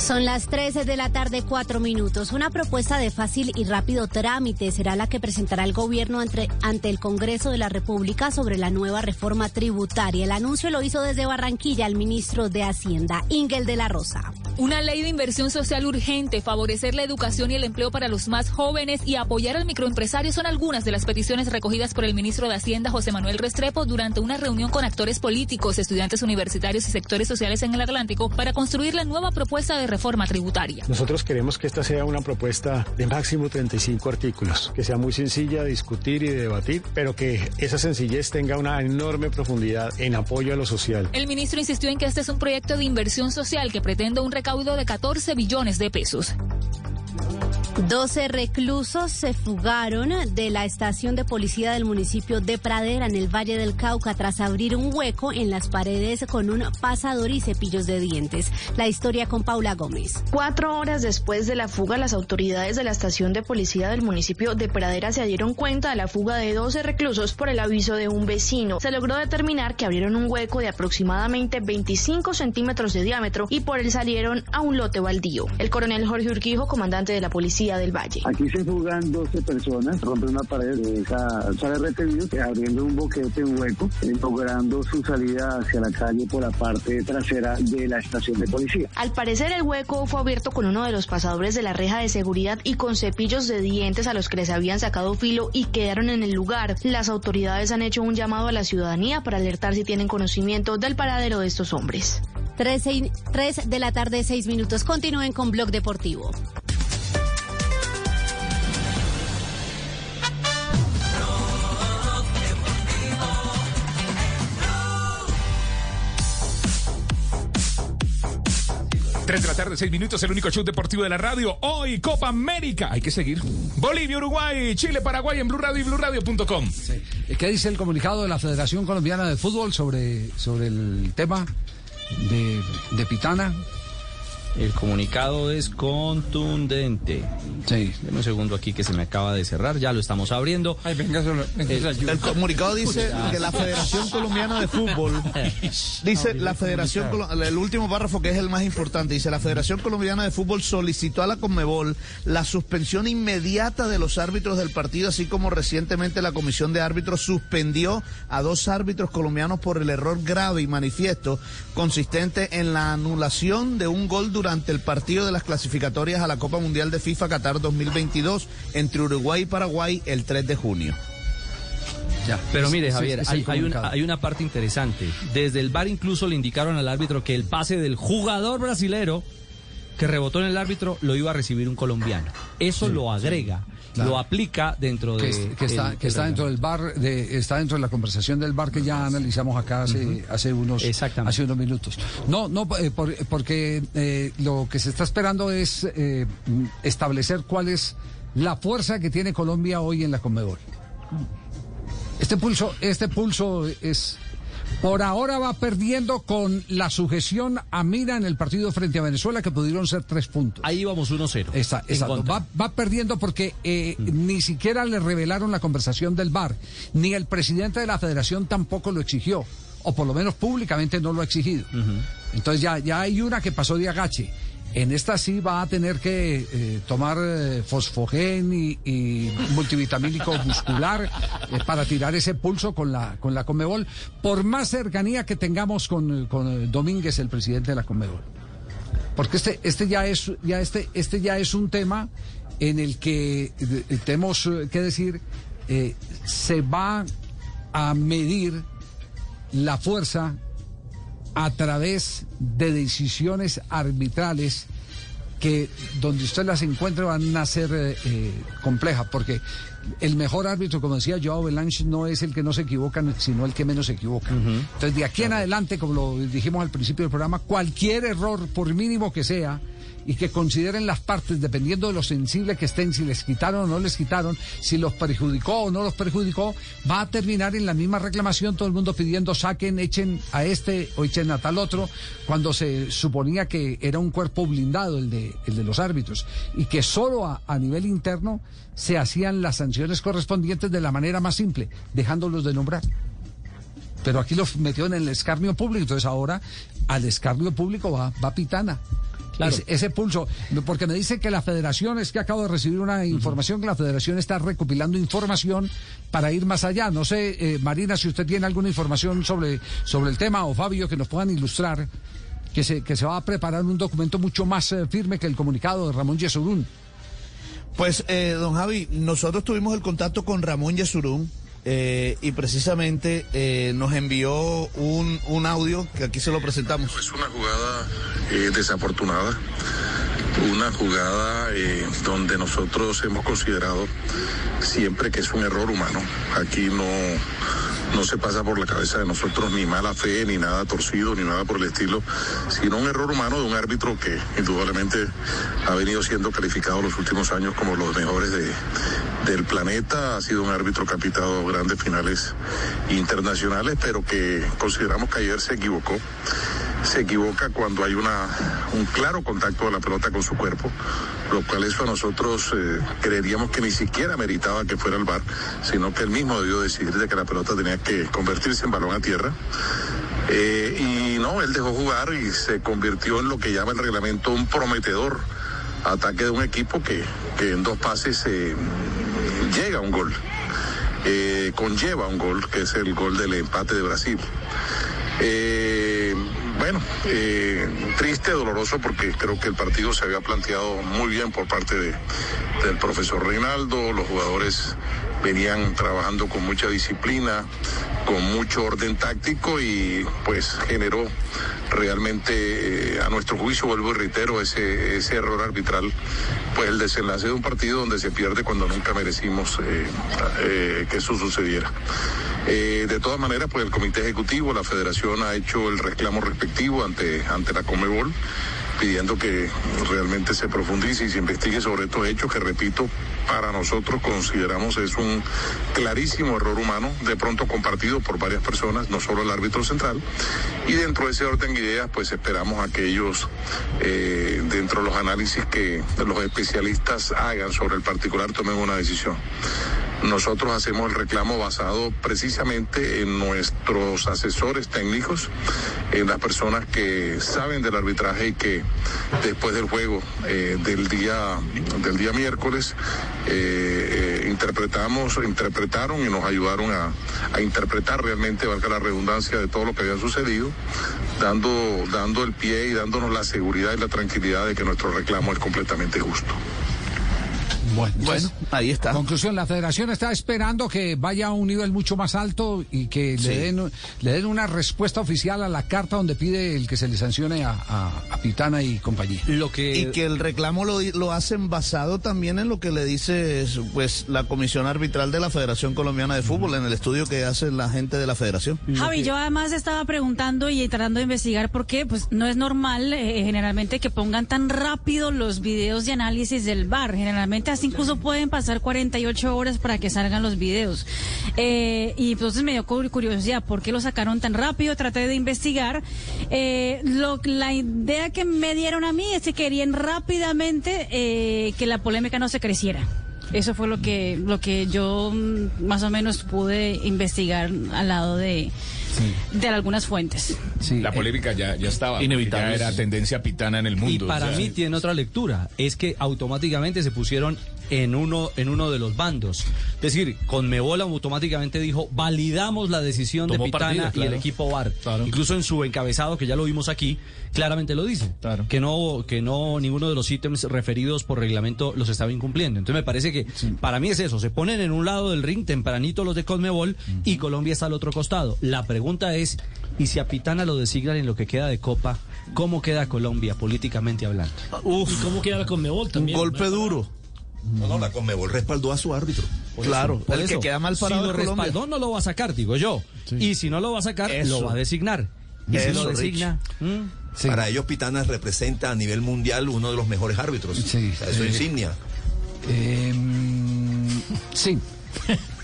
Son las 13 de la tarde, cuatro minutos. Una propuesta de fácil y rápido trámite será la que presentará el gobierno ante el Congreso de la República sobre la nueva reforma tributaria. El anuncio lo hizo desde Barranquilla el ministro de Hacienda, Ingel de la Rosa. Una ley de inversión social urgente, favorecer la educación y el empleo para los más jóvenes y apoyar al microempresario son algunas de las peticiones recogidas por el ministro de Hacienda, José Manuel Restrepo, durante una reunión con actores políticos, estudiantes universitarios y sectores sociales en el Atlántico para construir la nueva propuesta de reforma tributaria. Nosotros queremos que esta sea una propuesta de máximo 35 artículos, que sea muy sencilla de discutir y de debatir, pero que esa sencillez tenga una enorme profundidad en apoyo a lo social. El ministro insistió en que este es un proyecto de inversión social que pretende un recaudo de 14 billones de pesos. 12 reclusos se fugaron de la estación de policía del municipio de Pradera en el Valle del Cauca tras abrir un hueco en las paredes con un pasador y cepillos de dientes. La historia con Paula Gómez. Cuatro horas después de la fuga, las autoridades de la estación de policía del municipio de Pradera se dieron cuenta de la fuga de 12 reclusos por el aviso de un vecino. Se logró determinar que abrieron un hueco de aproximadamente 25 centímetros de diámetro y por él salieron a un lote baldío. El coronel Jorge Urquijo, comandante de la policía del Valle. Aquí se fugan 12 personas, rompen una pared de esa sala de retenidos, abriendo un boquete, un hueco, eh, logrando su salida hacia la calle por la parte trasera de la estación de policía. Al parecer el hueco fue abierto con uno de los pasadores de la reja de seguridad y con cepillos de dientes a los que les habían sacado filo y quedaron en el lugar. Las autoridades han hecho un llamado a la ciudadanía para alertar si tienen conocimiento del paradero de estos hombres. 3, de la tarde, 6 minutos. Continúen con Blog Deportivo. Tres de la tarde, seis minutos, el único show deportivo de la radio. Hoy, Copa América. Hay que seguir. Bolivia, Uruguay, Chile, Paraguay en Blue Radio y BlueRadio.com. ¿Qué dice el comunicado de la Federación Colombiana de Fútbol sobre, sobre el tema de, de Pitana? El comunicado es contundente. Sí. Deme un segundo aquí que se me acaba de cerrar. Ya lo estamos abriendo. Ay, venga, solo, venga, el, el, comunicado dice que la Federación Colombiana de Fútbol dice la Federación el último párrafo que es el más importante dice la Federación Colombiana de Fútbol solicitó a la Conmebol la suspensión inmediata de los árbitros del partido así como recientemente la Comisión de Árbitros suspendió a dos árbitros colombianos por el error grave y manifiesto consistente en la anulación de un gol durante el partido de las clasificatorias a la Copa Mundial de FIFA Qatar 2022 entre Uruguay y Paraguay el 3 de junio. Ya. Pero mire, Javier, hay, hay, un, hay, una parte interesante. Desde el bar incluso le indicaron al árbitro que el pase del jugador brasilero que rebotó en el árbitro lo iba a recibir un colombiano. Eso sí, lo agrega. Claro. Lo aplica dentro de. Que, que está, el, que está dentro del bar, de, está dentro de la conversación del bar que ya analizamos acá hace, uh -huh. hace, unos, hace unos minutos. No, no, eh, por, porque eh, lo que se está esperando es eh, establecer cuál es la fuerza que tiene Colombia hoy en la Conmebol. Este pulso, este pulso es por ahora va perdiendo con la sujeción a Mira en el partido frente a Venezuela, que pudieron ser tres puntos. Ahí vamos 1-0. Está, exacto. Va, va, perdiendo porque eh, mm. ni siquiera le revelaron la conversación del VAR, ni el presidente de la federación tampoco lo exigió, o por lo menos públicamente no lo ha exigido. Uh -huh. Entonces ya, ya hay una que pasó de agache. En esta sí va a tener que eh, tomar eh, fosfogen y, y, multivitamínico muscular eh, para tirar ese pulso con la con la Conmebol, por más cercanía que tengamos con, con Domínguez, el presidente de la Conmebol. Porque este, este ya es, ya este, este ya es un tema en el que tenemos que decir se va a medir la fuerza a través de decisiones arbitrales que donde usted las encuentre van a ser eh, eh, complejas, porque el mejor árbitro, como decía Joao Belange, no es el que no se equivoca, sino el que menos se equivoca. Uh -huh. Entonces, de aquí en adelante, como lo dijimos al principio del programa, cualquier error, por mínimo que sea, y que consideren las partes, dependiendo de lo sensible que estén, si les quitaron o no les quitaron, si los perjudicó o no los perjudicó, va a terminar en la misma reclamación, todo el mundo pidiendo saquen, echen a este o echen a tal otro, cuando se suponía que era un cuerpo blindado el de, el de los árbitros, y que solo a, nivel interno se hacían las sanciones correspondientes de la manera más simple, dejándolos de nombrar pero aquí los metió en el escarnio público, entonces ahora al escarnio público va, va Pitana. Claro. Ese, ese, pulso, porque me dice que la federación, es que acabo de recibir una información uh -huh. que la federación está recopilando información para ir más allá. No sé, eh, Marina, si usted tiene alguna información sobre, sobre el tema o Fabio que nos puedan ilustrar. que se, que se va a preparar un documento mucho más eh, firme que el comunicado de Ramón Yesurún. Pues, eh, don Javi, nosotros tuvimos el contacto con Ramón Yesurún eh, y precisamente eh, nos envió un, un audio que aquí se lo presentamos. Es una jugada eh, desafortunada, una jugada donde nosotros hemos considerado siempre que es un error humano. Aquí no, no se pasa por la cabeza de nosotros ni mala fe, ni nada torcido, ni nada por el estilo, sino un error humano de un árbitro que indudablemente ha venido siendo calificado los últimos años como los mejores de, del planeta. Ha sido un árbitro que ha pitado grandes finales internacionales, pero que consideramos que ayer se equivocó. Se equivoca cuando hay una, un claro contacto de la pelota con su cuerpo, lo cual eso a nosotros eh, creeríamos que ni siquiera meritaba que fuera el bar, sino que él mismo debió decidir de que la pelota tenía que convertirse en balón a tierra. Eh, y no, él dejó jugar y se convirtió en lo que llama el reglamento un prometedor ataque de un equipo que, que en dos pases eh, llega a un gol, eh, conlleva un gol, que es el gol del empate de Brasil. Eh, bueno, triste, doloroso, porque creo que el partido se había planteado muy bien por parte de, del profesor Reinaldo, los jugadores venían trabajando con mucha disciplina, con mucho orden táctico y pues generó realmente eh, a nuestro juicio, vuelvo y reitero, ese, ese error arbitral, pues el desenlace de un partido donde se pierde cuando nunca merecimos eh, eh, que eso sucediera. De todas maneras, pues el Comité Ejecutivo, la Federación ha hecho el reclamo respectivo ante, ante la Comebol pidiendo que realmente se profundice y se investigue sobre estos hechos que, repito, para nosotros consideramos es un clarísimo error humano, de pronto compartido por varias personas, no solo el árbitro central. Y dentro de ese orden de ideas, pues esperamos a que ellos, eh, dentro de los análisis que los especialistas hagan sobre el particular, tomen una decisión. Nosotros hacemos el reclamo basado precisamente en nuestros asesores técnicos, en las personas que saben del arbitraje y que después del juego eh, del día del día miércoles eh, eh, interpretamos, interpretaron y nos ayudaron a, a interpretar realmente, valga la redundancia, de todo lo que había sucedido, dando, dando el pie y dándonos la seguridad y la tranquilidad de que nuestro reclamo es completamente justo. Bueno, Bueno, ahí está. Conclusión, la federación está esperando que vaya a un nivel mucho más alto y que Sí. le, den, le den una respuesta oficial a la carta donde pide el que se le sancione a, a- a Pitana y compañía. Lo que... Y que el reclamo lo, lo hacen basado también en lo que le dice pues la Comisión Arbitral de la Federación Colombiana de Fútbol, en el estudio que hace la gente de la Federación. Javi, yo además estaba preguntando y tratando de investigar por qué, pues no es normal eh, generalmente que pongan tan rápido los videos de análisis del bar. Generalmente incluso pueden pasar 48 horas para que salgan los videos. Eh, y entonces me dio cu- curiosidad por qué lo sacaron tan rápido. Traté de investigar. Eh, la idea que me dieron a mí es que querían rápidamente eh, que la polémica no se creciera. Eso fue lo que lo que yo mm, más o menos pude investigar al lado de, de algunas fuentes. la polémica ya, ya estaba. Inevitable. Ya era tendencia pitana en el mundo. Y para o sea, mí tiene otra lectura, es que automáticamente se pusieron en uno en uno de los bandos. Es decir, Conmebol automáticamente dijo, validamos la decisión Tomó de Pitana partida, y el equipo VAR. Incluso en su encabezado, que ya lo vimos aquí, claramente lo dice. Que no que no ninguno de los ítems referidos por reglamento los estaba incumpliendo. Entonces me parece que para mí es eso, se ponen en un lado del ring tempranito los de Conmebol y Colombia está al otro costado. La pregunta es, ¿y si a Pitana lo designan en lo que queda de Copa, cómo queda Colombia políticamente hablando? ¿Y cómo queda la Conmebol también? duro. No, no, la Conmebol respaldó a su árbitro. Por Claro, eso, por el que queda mal parado Si lo respaldó, no lo va a sacar, digo yo. Y si no lo va a sacar, Eso. lo va a designar. Y si lo designa, Para ellos Pitana representa a nivel mundial uno de los mejores árbitros. O sea, eso Eh, insignia. Eh, mm, sí.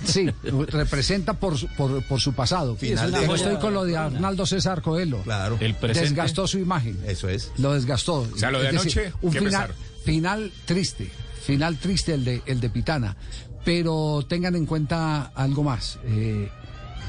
Sí, representa por, su- por, por su pasado. Final Yo de- estoy con lo de Arnaldo César Coelho. Claro. El presente. Desgastó su imagen. Eso es. Lo desgastó. O sea, lo de decir, anoche, un qué final, final triste. Final triste el de, el de Pitana. Pero tengan en cuenta algo más. Eh,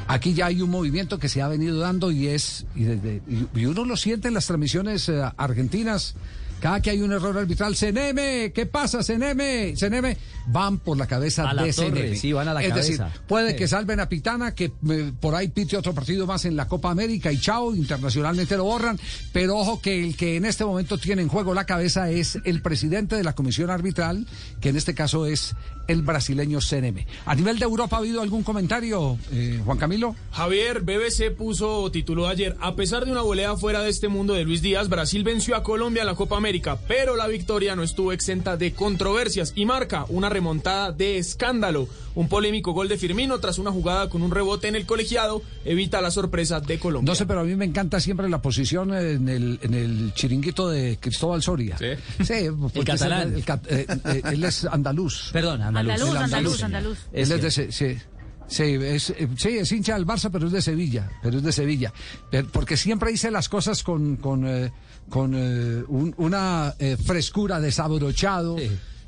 aquí ya hay un movimiento que se ha venido dando y es. Y, desde, y- uno lo siente en las transmisiones eh, argentinas. Cada que hay un error arbitral, CNM, ¿qué pasa, CNM? CNM, van por la cabeza A la de torre, CNM. sí, van a la es cabeza. decir, puede Sí. que salven a Pitana, que eh, por ahí pite otro partido más en la Copa América y chao, internacionalmente lo borran, pero ojo que el que en este momento tiene en juego la cabeza es el presidente de la comisión arbitral, que en este caso es el brasileño CNM. A nivel de Europa, ¿ha habido algún comentario, eh, Juan Camilo? Javier, BBC puso, tituló ayer, a pesar de una volea fuera de este mundo de Luis Díaz, Brasil venció a Colombia en la Copa América, pero la victoria no estuvo exenta de controversias y marca una remontada de escándalo. Un polémico gol de Firmino tras una jugada con un rebote en el colegiado evita la sorpresa de Colombia. No sé, pero a mí me encanta siempre la posición en el, en el chiringuito de Cristóbal Soria. Sí, porque es catalán. el cat- eh, eh, él es andaluz. Perdón, andaluz. Andaluz, El andaluz, andaluz. Él es de sí, sí, es, eh, sí, es hincha del Barça, pero es de Sevilla. Pero es de Sevilla. Pero- porque siempre hice las cosas con, con, eh, con eh, un- una eh, frescura desabrochado.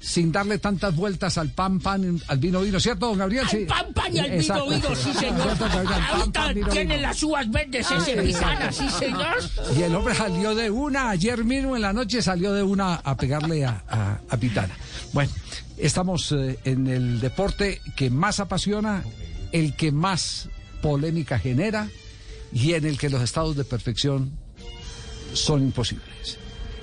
Sin darle tantas vueltas al pan, pan, al vino, vino, ¿cierto, don Gabriel? Al Sí. pan, pan y al vino, Exacto. vino, sí, señor. Ahorita pan, vino, tiene vino. las uvas verdes Ah, ese sí. Pizana, sí, señor. Y el hombre salió de una, ayer mismo en la noche salió de una a pegarle a, a- a Pitana. Bueno, estamos eh, en el deporte que más apasiona, el que más polémica genera y en el que los estados de perfección son imposibles.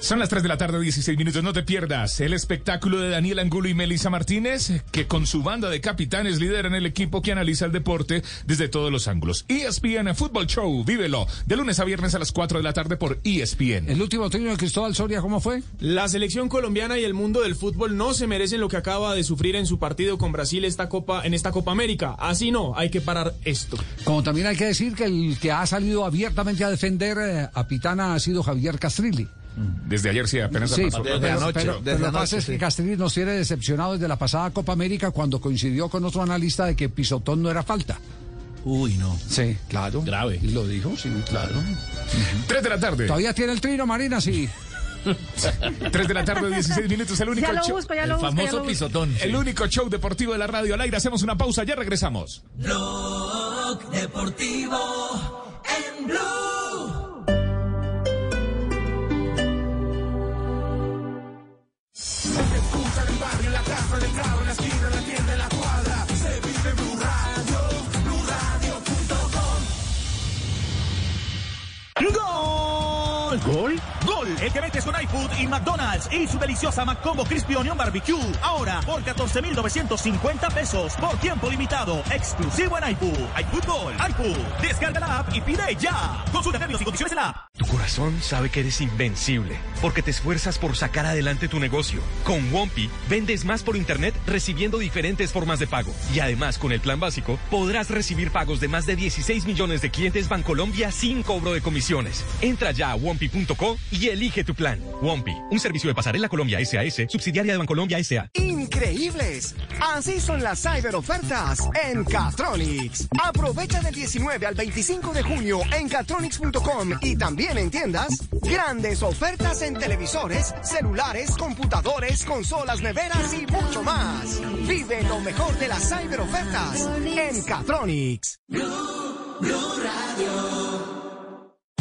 Son las 3 de la tarde, 16 minutos. No te pierdas el espectáculo de Daniel Angulo y Melissa Martínez, que con su banda de capitanes lideran el equipo que analiza el deporte desde todos los ángulos. ESPN Football Show, vívelo de lunes a viernes a las 4 de la tarde por ESPN. El último trino de Cristóbal Soria, ¿cómo fue? La selección colombiana y el mundo del fútbol no se merecen lo que acaba de sufrir en su partido con Brasil esta Copa, en esta Copa América. Así no, hay que parar esto. Como también hay que decir que el que ha salido abiertamente a defender eh, a Pitana ha sido Javier Castrilli. Desde ayer sí, apenas Sí, pasó. pero, pero- pero lo que pasa es que Castrilli nos tiene decepcionado desde la pasada Copa América cuando coincidió con otro analista de que pisotón no era falta. Uy, no. Sí, claro. Grave. Y lo dijo, sí, claro. 3 de la tarde. Todavía tiene el trino, Marina, sí. 3 de la tarde, 16 minutos, el único Ya lo show. busco, ya lo busco, ya lo busco. El único show deportivo de la radio al aire. Hacemos una pausa, ya regresamos. Blog Deportivo en Blue. En el barrio, en la casa, en el carro, en la esquina, en la tienda, en la El que metes con iFood y McDonald's y su deliciosa McCombo Crispy Onion Barbecue. Ahora por 14,950 pesos por tiempo limitado. Exclusivo en iFood. iFootball. iFood. Descarga la app y pide ya. Consulta términos y condiciones en la app. Tu corazón sabe que eres invencible porque te esfuerzas por sacar adelante tu negocio. Con Wompi vendes más por internet recibiendo diferentes formas de pago. Y además con el plan básico podrás recibir pagos de más de 16 millones de clientes Bancolombia sin cobro de comisiones. Entra ya a wompi.co y elige tu plan. Wompi, un servicio de pasarela Colombia SAS, subsidiaria de Bancolombia SA. Increíbles. Así son las cyber ofertas en Catronics. Aprovecha del 19 al 25 de junio en catronics.com y también en tiendas. Grandes ofertas en televisores, celulares, computadores, consolas, neveras y mucho más. Vive lo mejor de las cyber ofertas en Catronics.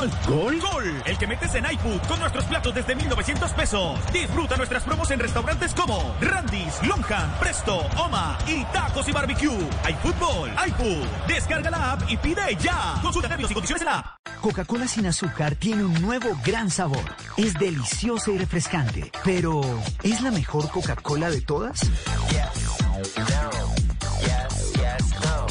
¿Gol? ¡Gol! El que metes en iFood con nuestros platos desde 1,900 pesos. Disfruta nuestras promos en restaurantes como Randy's, Longham, Presto, Oma y Tacos y Barbecue. iFootball, iFood. Descarga la app y pide ya. Consulta términos y condiciones en la app. Coca-Cola sin azúcar tiene un nuevo gran sabor. Es deliciosa y refrescante. Pero, ¿es la mejor Coca-Cola de todas?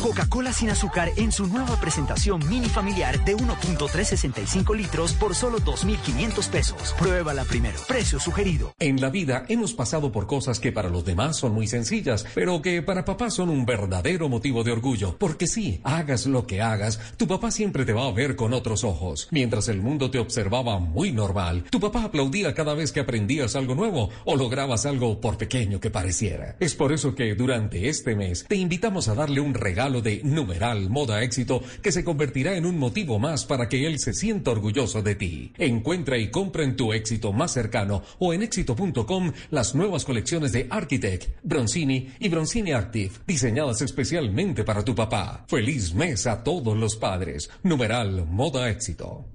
Coca-Cola sin azúcar en su nueva presentación mini familiar de 1.365 litros por solo 2.500 pesos. Pruébala primero. Precio sugerido. En la vida hemos pasado por cosas que para los demás son muy sencillas, pero que para papá son un verdadero motivo de orgullo. Porque sí, hagas lo que hagas, tu papá siempre te va a ver con otros ojos. Mientras el mundo te observaba muy normal, tu papá aplaudía cada vez que aprendías algo nuevo o lograbas algo por pequeño que pareciera. Es por eso que durante este mes te invitamos a darle un regalo regalo de numeral moda éxito que se convertirá en un motivo más para que él se sienta orgulloso de ti. Encuentra y compra en tu éxito más cercano o en éxito.com las nuevas colecciones de Architect, Bronzini y Bronzini Active, diseñadas especialmente para tu papá. Feliz mes a todos los padres. Numeral moda éxito.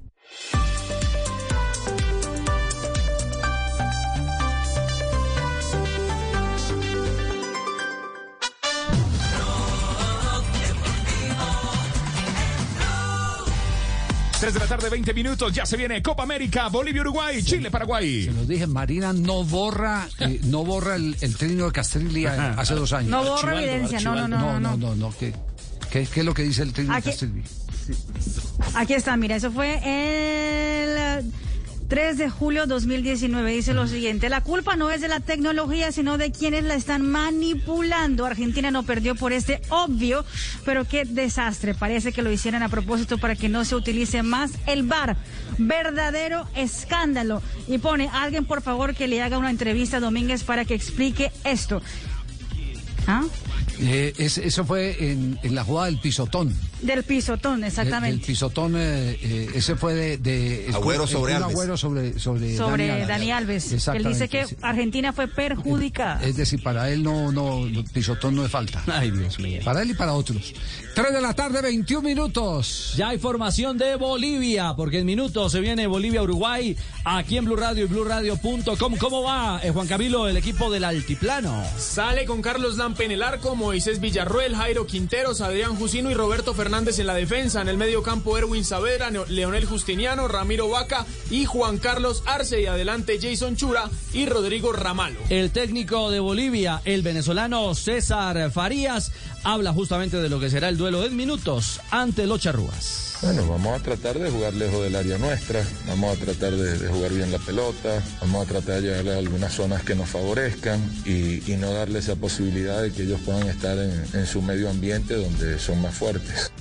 Tres de la tarde, 20 minutos. Ya se viene Copa América, Bolivia, Uruguay, Chile, Paraguay. Se los dije, Marina no borra, eh, no borra el, el trino de Castrilli hace dos años. No borra evidencia, no, no, no, no, no. no, no, no, ¿Qué, qué, qué es lo que dice el trino de Castrilli? Aquí está, mira, eso fue el 3 de julio 2019. Dice lo siguiente, la culpa no es de la tecnología, sino de quienes la están manipulando. Argentina no perdió por este obvio, pero qué desastre. Parece que lo hicieron a propósito para que no se utilice más el VAR. Verdadero escándalo. Y pone, alguien por favor que le haga una entrevista a Domínguez para que explique esto. ¿Ah? Eh, es- eso fue en, en la jugada del pisotón. Del pisotón, El, exactamente. pisotón, eh, eh, ese fue de... de el Agüero sobre el Alves. Agüero sobre, sobre, sobre Dani Dani, Alves. Él dice que. Argentina fue perjudicada. Es decir, para él no, no, no, pisotón no es falta. Ay, Dios mío. Para él y para otros. 3 de la tarde, 21 minutos. Ya hay formación de Bolivia, porque en minutos se viene Bolivia-Uruguay aquí en Blue Radio y BlueRadio.com. ¿Cómo va, eh, Juan Camilo, el equipo del Altiplano? Sale con Carlos Lampe en el arco, Moisés Villarruel, Jairo Quinteros, Adrián Jusino y Roberto Fernández en la defensa. En el medio campo, Erwin Saavedra, Neo- Leonel Justiniano, Ramiro Vaca y Juan Carlos Arce. Y adelante, Jason Chura y Rodrigo Ramalo. El técnico de Bolivia, el venezolano César Farías, habla justamente de lo que será el duelo en minutos ante los charrúas. Bueno, vamos a tratar de jugar lejos del área nuestra, vamos a tratar de, jugar bien la pelota, vamos a tratar de llegarle a algunas zonas que nos favorezcan y, no darle esa posibilidad de que ellos puedan estar en su medio ambiente donde son más fuertes.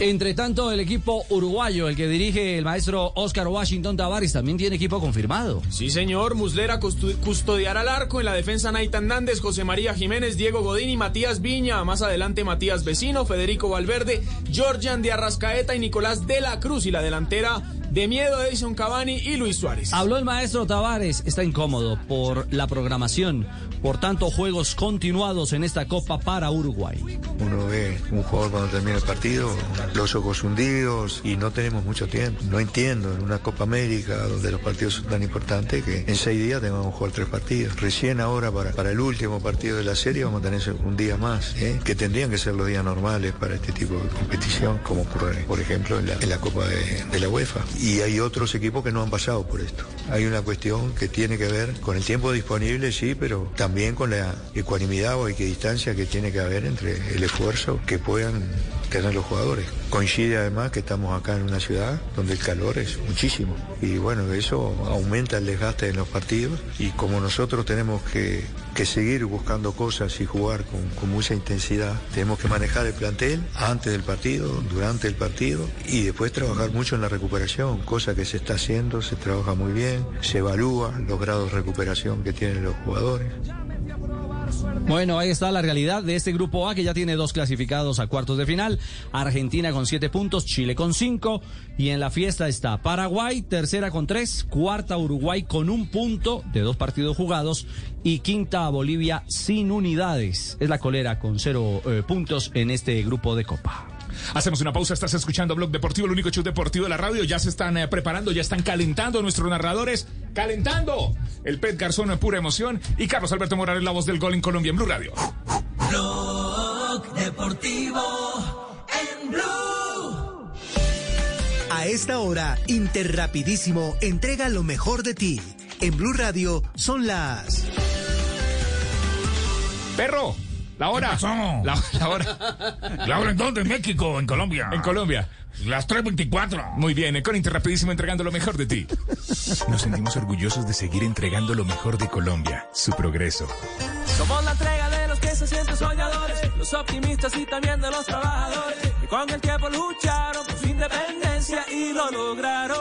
Entre tanto, el equipo uruguayo, el que dirige el maestro Oscar Washington Tavares, también tiene equipo confirmado. Sí, señor. Muslera custodiará al arco. En la defensa, Naitan Nández, José María Jiménez, Diego Godín y Matías Viña. Más adelante, Matías Vecino, Federico Valverde, Georgian de Arrascaeta y Nicolás de la Cruz. Y la delantera de miedo, Edison Cavani y Luis Suárez. Habló el maestro Tavares, está incómodo por la programación, por tanto juegos continuados en esta Copa para Uruguay. Uno ve un jugador cuando termina el partido, los ojos hundidos y no tenemos mucho tiempo. No entiendo en una Copa América donde los partidos son tan importantes que en seis días tengamos que jugar tres partidos. Recién ahora para, para el último partido de la serie vamos a tener un día más, ¿eh? que tendrían que ser los días normales para este tipo de competición, como ocurre, por ejemplo, en la, en la Copa de, de la UEFA. Y hay otros equipos que no han pasado por esto. Hay una cuestión que tiene que ver con el tiempo disponible, sí, pero también con la ecuanimidad o equidistancia que tiene que haber entre el esfuerzo que puedan tener los jugadores. Coincide además que estamos acá en una ciudad donde el calor es muchísimo y bueno, eso aumenta el desgaste en los partidos y como nosotros tenemos que, que seguir buscando cosas y jugar con, con mucha intensidad, tenemos que manejar el plantel antes del partido, durante el partido y después trabajar mucho en la recuperación, cosa que se está haciendo, se trabaja muy bien, se evalúa los grados de recuperación que tienen los jugadores. Bueno, ahí está la realidad de este grupo A que ya tiene dos clasificados a cuartos de final. Argentina con siete puntos, Chile con cinco. Y en la fiesta está Paraguay, tercera con tres, cuarta Uruguay con un punto de dos partidos jugados y quinta Bolivia sin unidades. Es la colera con cero eh, puntos en este grupo de Copa. Hacemos una pausa, estás escuchando Blog Deportivo, el único show deportivo de la radio. Ya se están eh, preparando, ya están calentando nuestros narradores. ¡Calentando! El Pet Garzón en pura emoción y Carlos Alberto Morales, la voz del gol en Colombia en Blue Radio. Blog Deportivo en Blue. A esta hora, Interrapidísimo entrega lo mejor de ti. En Blue Radio son las... Perro, la hora. ¿Qué pasó? La, la hora. ¿La hora en dónde? En México, en Colombia. En Colombia. Las 3.24. Muy bien, con Interrapidísimo entregando lo mejor de ti. Nos sentimos orgullosos de seguir entregando lo mejor de Colombia, su progreso. Somos la entrega de los que se sienten soñadores, los optimistas y también de los trabajadores, que con el tiempo lucharon por su independencia y lo lograron.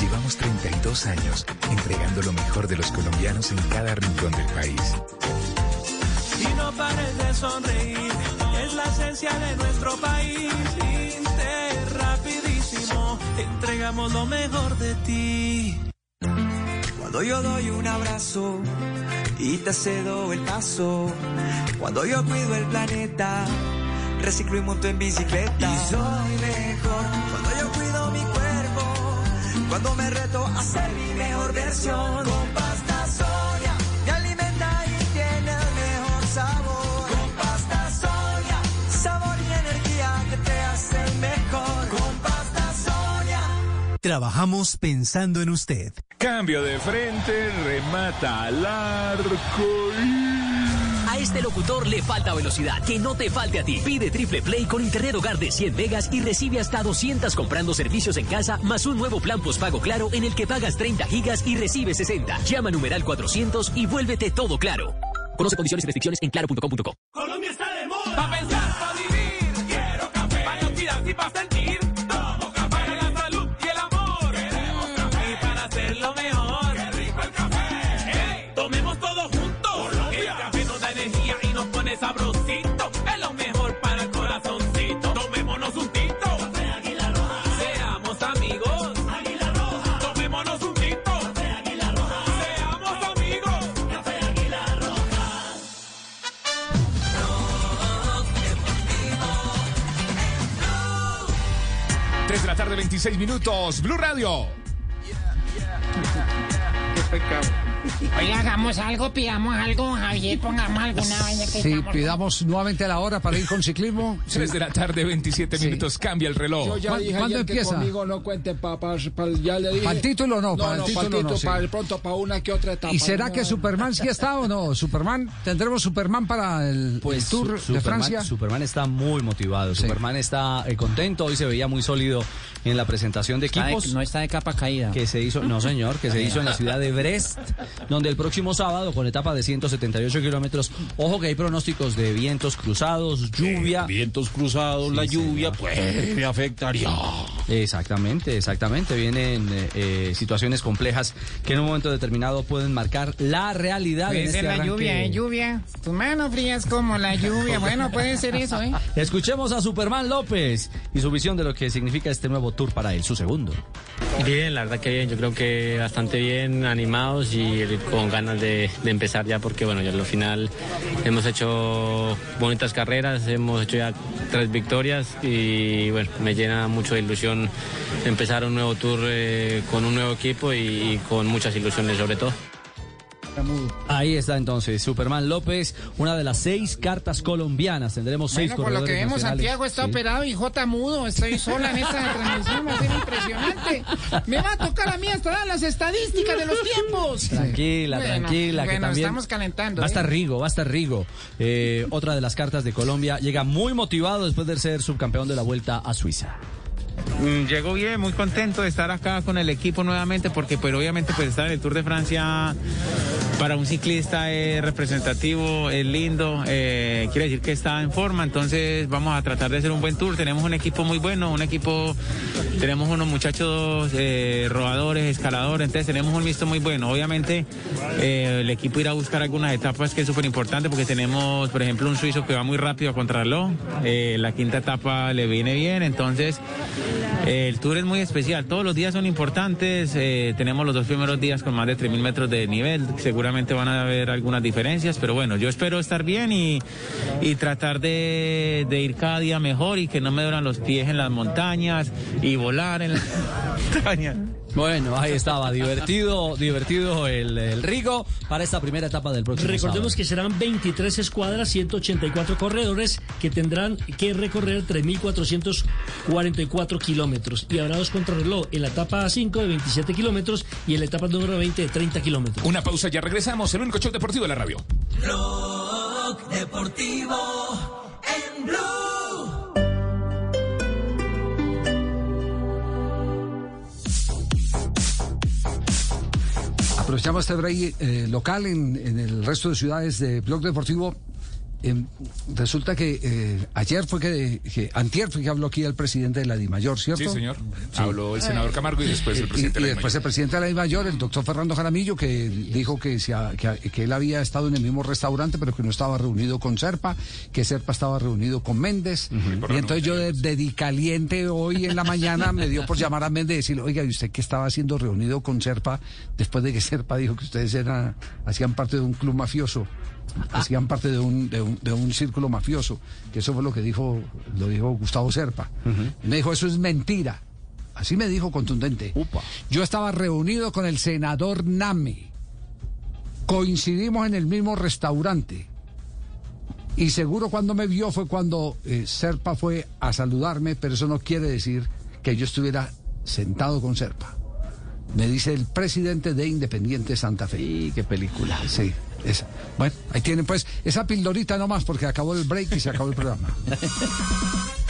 Llevamos 32 años entregando lo mejor de los colombianos en cada rincón del país. Pares de sonreír, es la esencia de nuestro país. Inter, rapidísimo, entregamos lo mejor de ti. Cuando yo doy un abrazo y te cedo el paso. Cuando yo cuido el planeta, reciclo y monto en bicicleta. Y soy mejor cuando yo cuido mi cuerpo. Cuando me reto a ser mi mejor versión. Con Trabajamos pensando en usted. Cambio de frente, remata al arco y... A este locutor le falta velocidad, que no te falte a ti. Pide Triple Play con Internet Hogar de 100 megas y recibe hasta 200 comprando servicios en casa, más un nuevo plan postpago claro en el que pagas 30 gigas y recibes 60. Llama numeral 400 y vuélvete todo claro. Conoce condiciones y restricciones en claro.com.co. 16 minutos. Blue Radio. Yeah, yeah, yeah, Oiga, hagamos algo, pidamos algo, Javier, pongamos alguna vaina que Sí, estamos- pidamos nuevamente la hora para ir con ciclismo. 3 de la tarde, 27 minutos. Cambia el reloj. Yo ya ¿Cuándo- dije cuándo ayer que empieza? conmigo no cuenten para ya le dije. ¿Para el título no? No, Para el no, título para el no, sí. para el pronto, para una que otra etapa. ¿Y será no, que Superman sí está o no? Superman, ¿tendremos Superman para el, el Tour Su- de Superman- Francia? Superman está muy motivado. Superman está eh, contento. Hoy se veía muy sólido en la presentación de Está de- equipos. no está de capa caída. Que se hizo, no señor, que se hizo en la ciudad de Brest, donde el próximo sábado, con etapa de 178 kilómetros, ojo que hay pronósticos de vientos cruzados, lluvia. vientos cruzados, la lluvia, pues me afectaría. Exactamente, exactamente. Vienen eh, eh, situaciones complejas que en un momento determinado pueden marcar la realidad. Puede en ser este la arranque. lluvia, ¿eh? Lluvia. Tus manos frías como la lluvia. Bueno, puede ser eso, ¿eh? Escuchemos a Superman López y su visión de lo que significa este nuevo tour para él, su segundo. Bien, la verdad que bien, yo creo que bastante bien, animados y con ganas de, de empezar ya porque bueno, ya al final hemos hecho bonitas carreras, hemos hecho ya tres victorias y bueno, me llena mucho de ilusión empezar un nuevo tour eh, con un nuevo equipo y, y con muchas ilusiones sobre todo. Ahí está entonces Superman López, una de las seis cartas colombianas. Tendremos seis Bueno, por lo que vemos, nacionales. Santiago está Sí. operado y J mudo. Estoy sola en esta transmisión, va a ser impresionante. Me va a tocar a mí hasta dar las estadísticas de los tiempos. Tranquila, Bueno, tranquila, que también estamos calentando. Va a ¿eh? estar Rigo, va a estar Rigo. Eh, otra de las cartas de Colombia llega muy motivado después de ser subcampeón de la Vuelta a Suiza. Mm, Llegó bien, muy contento de estar acá con el equipo nuevamente porque pues obviamente pues estar en el Tour de Francia para un ciclista es representativo, es lindo, eh, quiere decir que está en forma, entonces vamos a tratar de hacer un buen tour, tenemos un equipo muy bueno, un equipo, tenemos unos muchachos eh, rodadores, escaladores, entonces tenemos un mixto muy bueno, obviamente eh, el equipo irá a buscar algunas etapas que es súper importante porque tenemos por ejemplo un suizo que va muy rápido a contrarreloj, eh, la quinta etapa le viene bien, entonces eh, el tour es muy especial, todos los días son importantes, tenemos los dos primeros días con más de 3.000 metros de nivel, seguramente van a haber algunas diferencias, pero bueno, yo espero estar bien y, y tratar de, de ir cada día mejor y que no me duran los pies en las montañas y volar en las montañas. Bueno, ahí estaba, divertido, divertido el, el Rigo para esta primera etapa del próximo Recordemos sábado. que serán 23 escuadras, 184 corredores que tendrán que recorrer 3.444 kilómetros. Y habrá dos contrarreloj en la etapa 5 de 27 kilómetros y en la etapa número 20 de 30 kilómetros. Una pausa, ya regresamos. El único show deportivo de la radio. Blog Deportivo en Blue. Aprovechamos este break eh, local en, en el resto de ciudades de Blog Deportivo em, resulta que eh, ayer fue que, que antier fue que habló aquí el presidente de la DIMAYOR, ¿cierto? Sí, señor. Sí. Habló el senador Camargo y después el Y- presidente y, de la después el presidente de la DIMAYOR, el doctor Fernando Jaramillo, que dijo que, se ha- que, que él había estado en el mismo restaurante, pero que no estaba reunido con Serpa, que Serpa estaba reunido con Méndez. Y entonces yo de, de di caliente hoy en la mañana me dio por llamar a Méndez y decirle, oiga, ¿y usted qué estaba haciendo reunido con Serpa después de que Serpa dijo que ustedes eran, hacían parte de un club mafioso? Hacían parte de un, de, un, de un círculo mafioso, que eso fue lo que dijo, lo dijo Gustavo Serpa. Y me dijo, eso es mentira. Así me dijo contundente. Yo estaba reunido con el senador Name. Coincidimos en el mismo restaurante. Y seguro cuando me vio fue cuando eh, Serpa fue a saludarme, pero eso no quiere decir que yo estuviera sentado con Serpa. Me dice el presidente de Independiente Santa Fe. Y qué película. Sí, Bueno, ahí tienen pues esa pildorita nomás porque acabó el break y se acabó el programa.